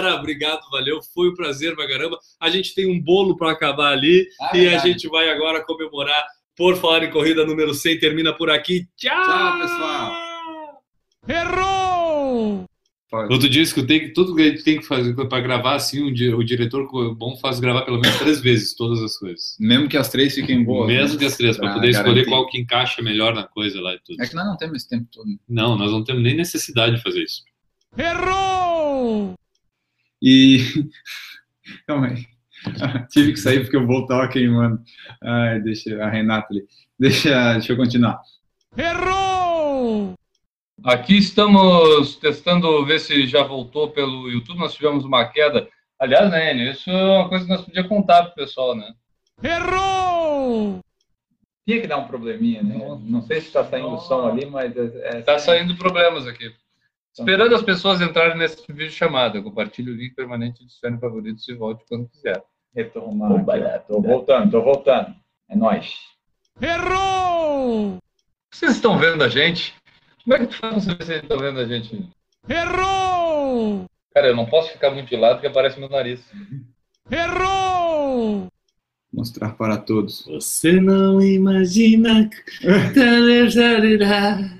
B: Galera, obrigado, valeu. Foi um prazer pra caramba. A gente tem um bolo para acabar ali
C: Ah,
B: e a gente vai agora comemorar por falar em corrida número 100. Termina por aqui. Tchau!
C: Tchau, pessoal!
B: Errou! Outro dia escutei que tudo que a gente tem que fazer para gravar assim, um di- o diretor bom faz gravar pelo menos três vezes todas as coisas.
C: Mesmo que as três fiquem boas.
B: Mesmo
C: né?
B: que as três, para
C: Pra
B: poder escolher
C: garantir.
B: qual que encaixa melhor na coisa lá e tudo.
C: É que nós não temos esse tempo todo.
B: Não, nós não temos nem necessidade de fazer isso.
C: Errou! E. Calma aí. Tive que sair porque o bolo tava queimando. Ai, deixa a Renata ali. Deixa, deixa eu continuar.
B: Errou! Aqui estamos testando ver se já voltou pelo YouTube. Nós tivemos uma queda. Aliás, né, Enio, isso é uma coisa que nós podíamos contar pro pessoal, né? Errou!
C: Tinha que dar um probleminha, né? Não sei se está saindo o som ali, mas. É,
B: Tá saindo problemas aqui. Esperando as pessoas entrarem nesse vídeo chamada. Compartilhe o link permanente, adicione favoritos e volte quando quiser.
C: Retomar. Opa, tô voltando, tô voltando. É nóis.
B: Errou! Vocês estão vendo a gente? Como é que tu faz pra saber se vocês estão vendo a gente? Errou! Cara, eu não posso ficar muito de lado porque aparece meu nariz. Errou!
C: Mostrar para todos.
B: Você não imagina.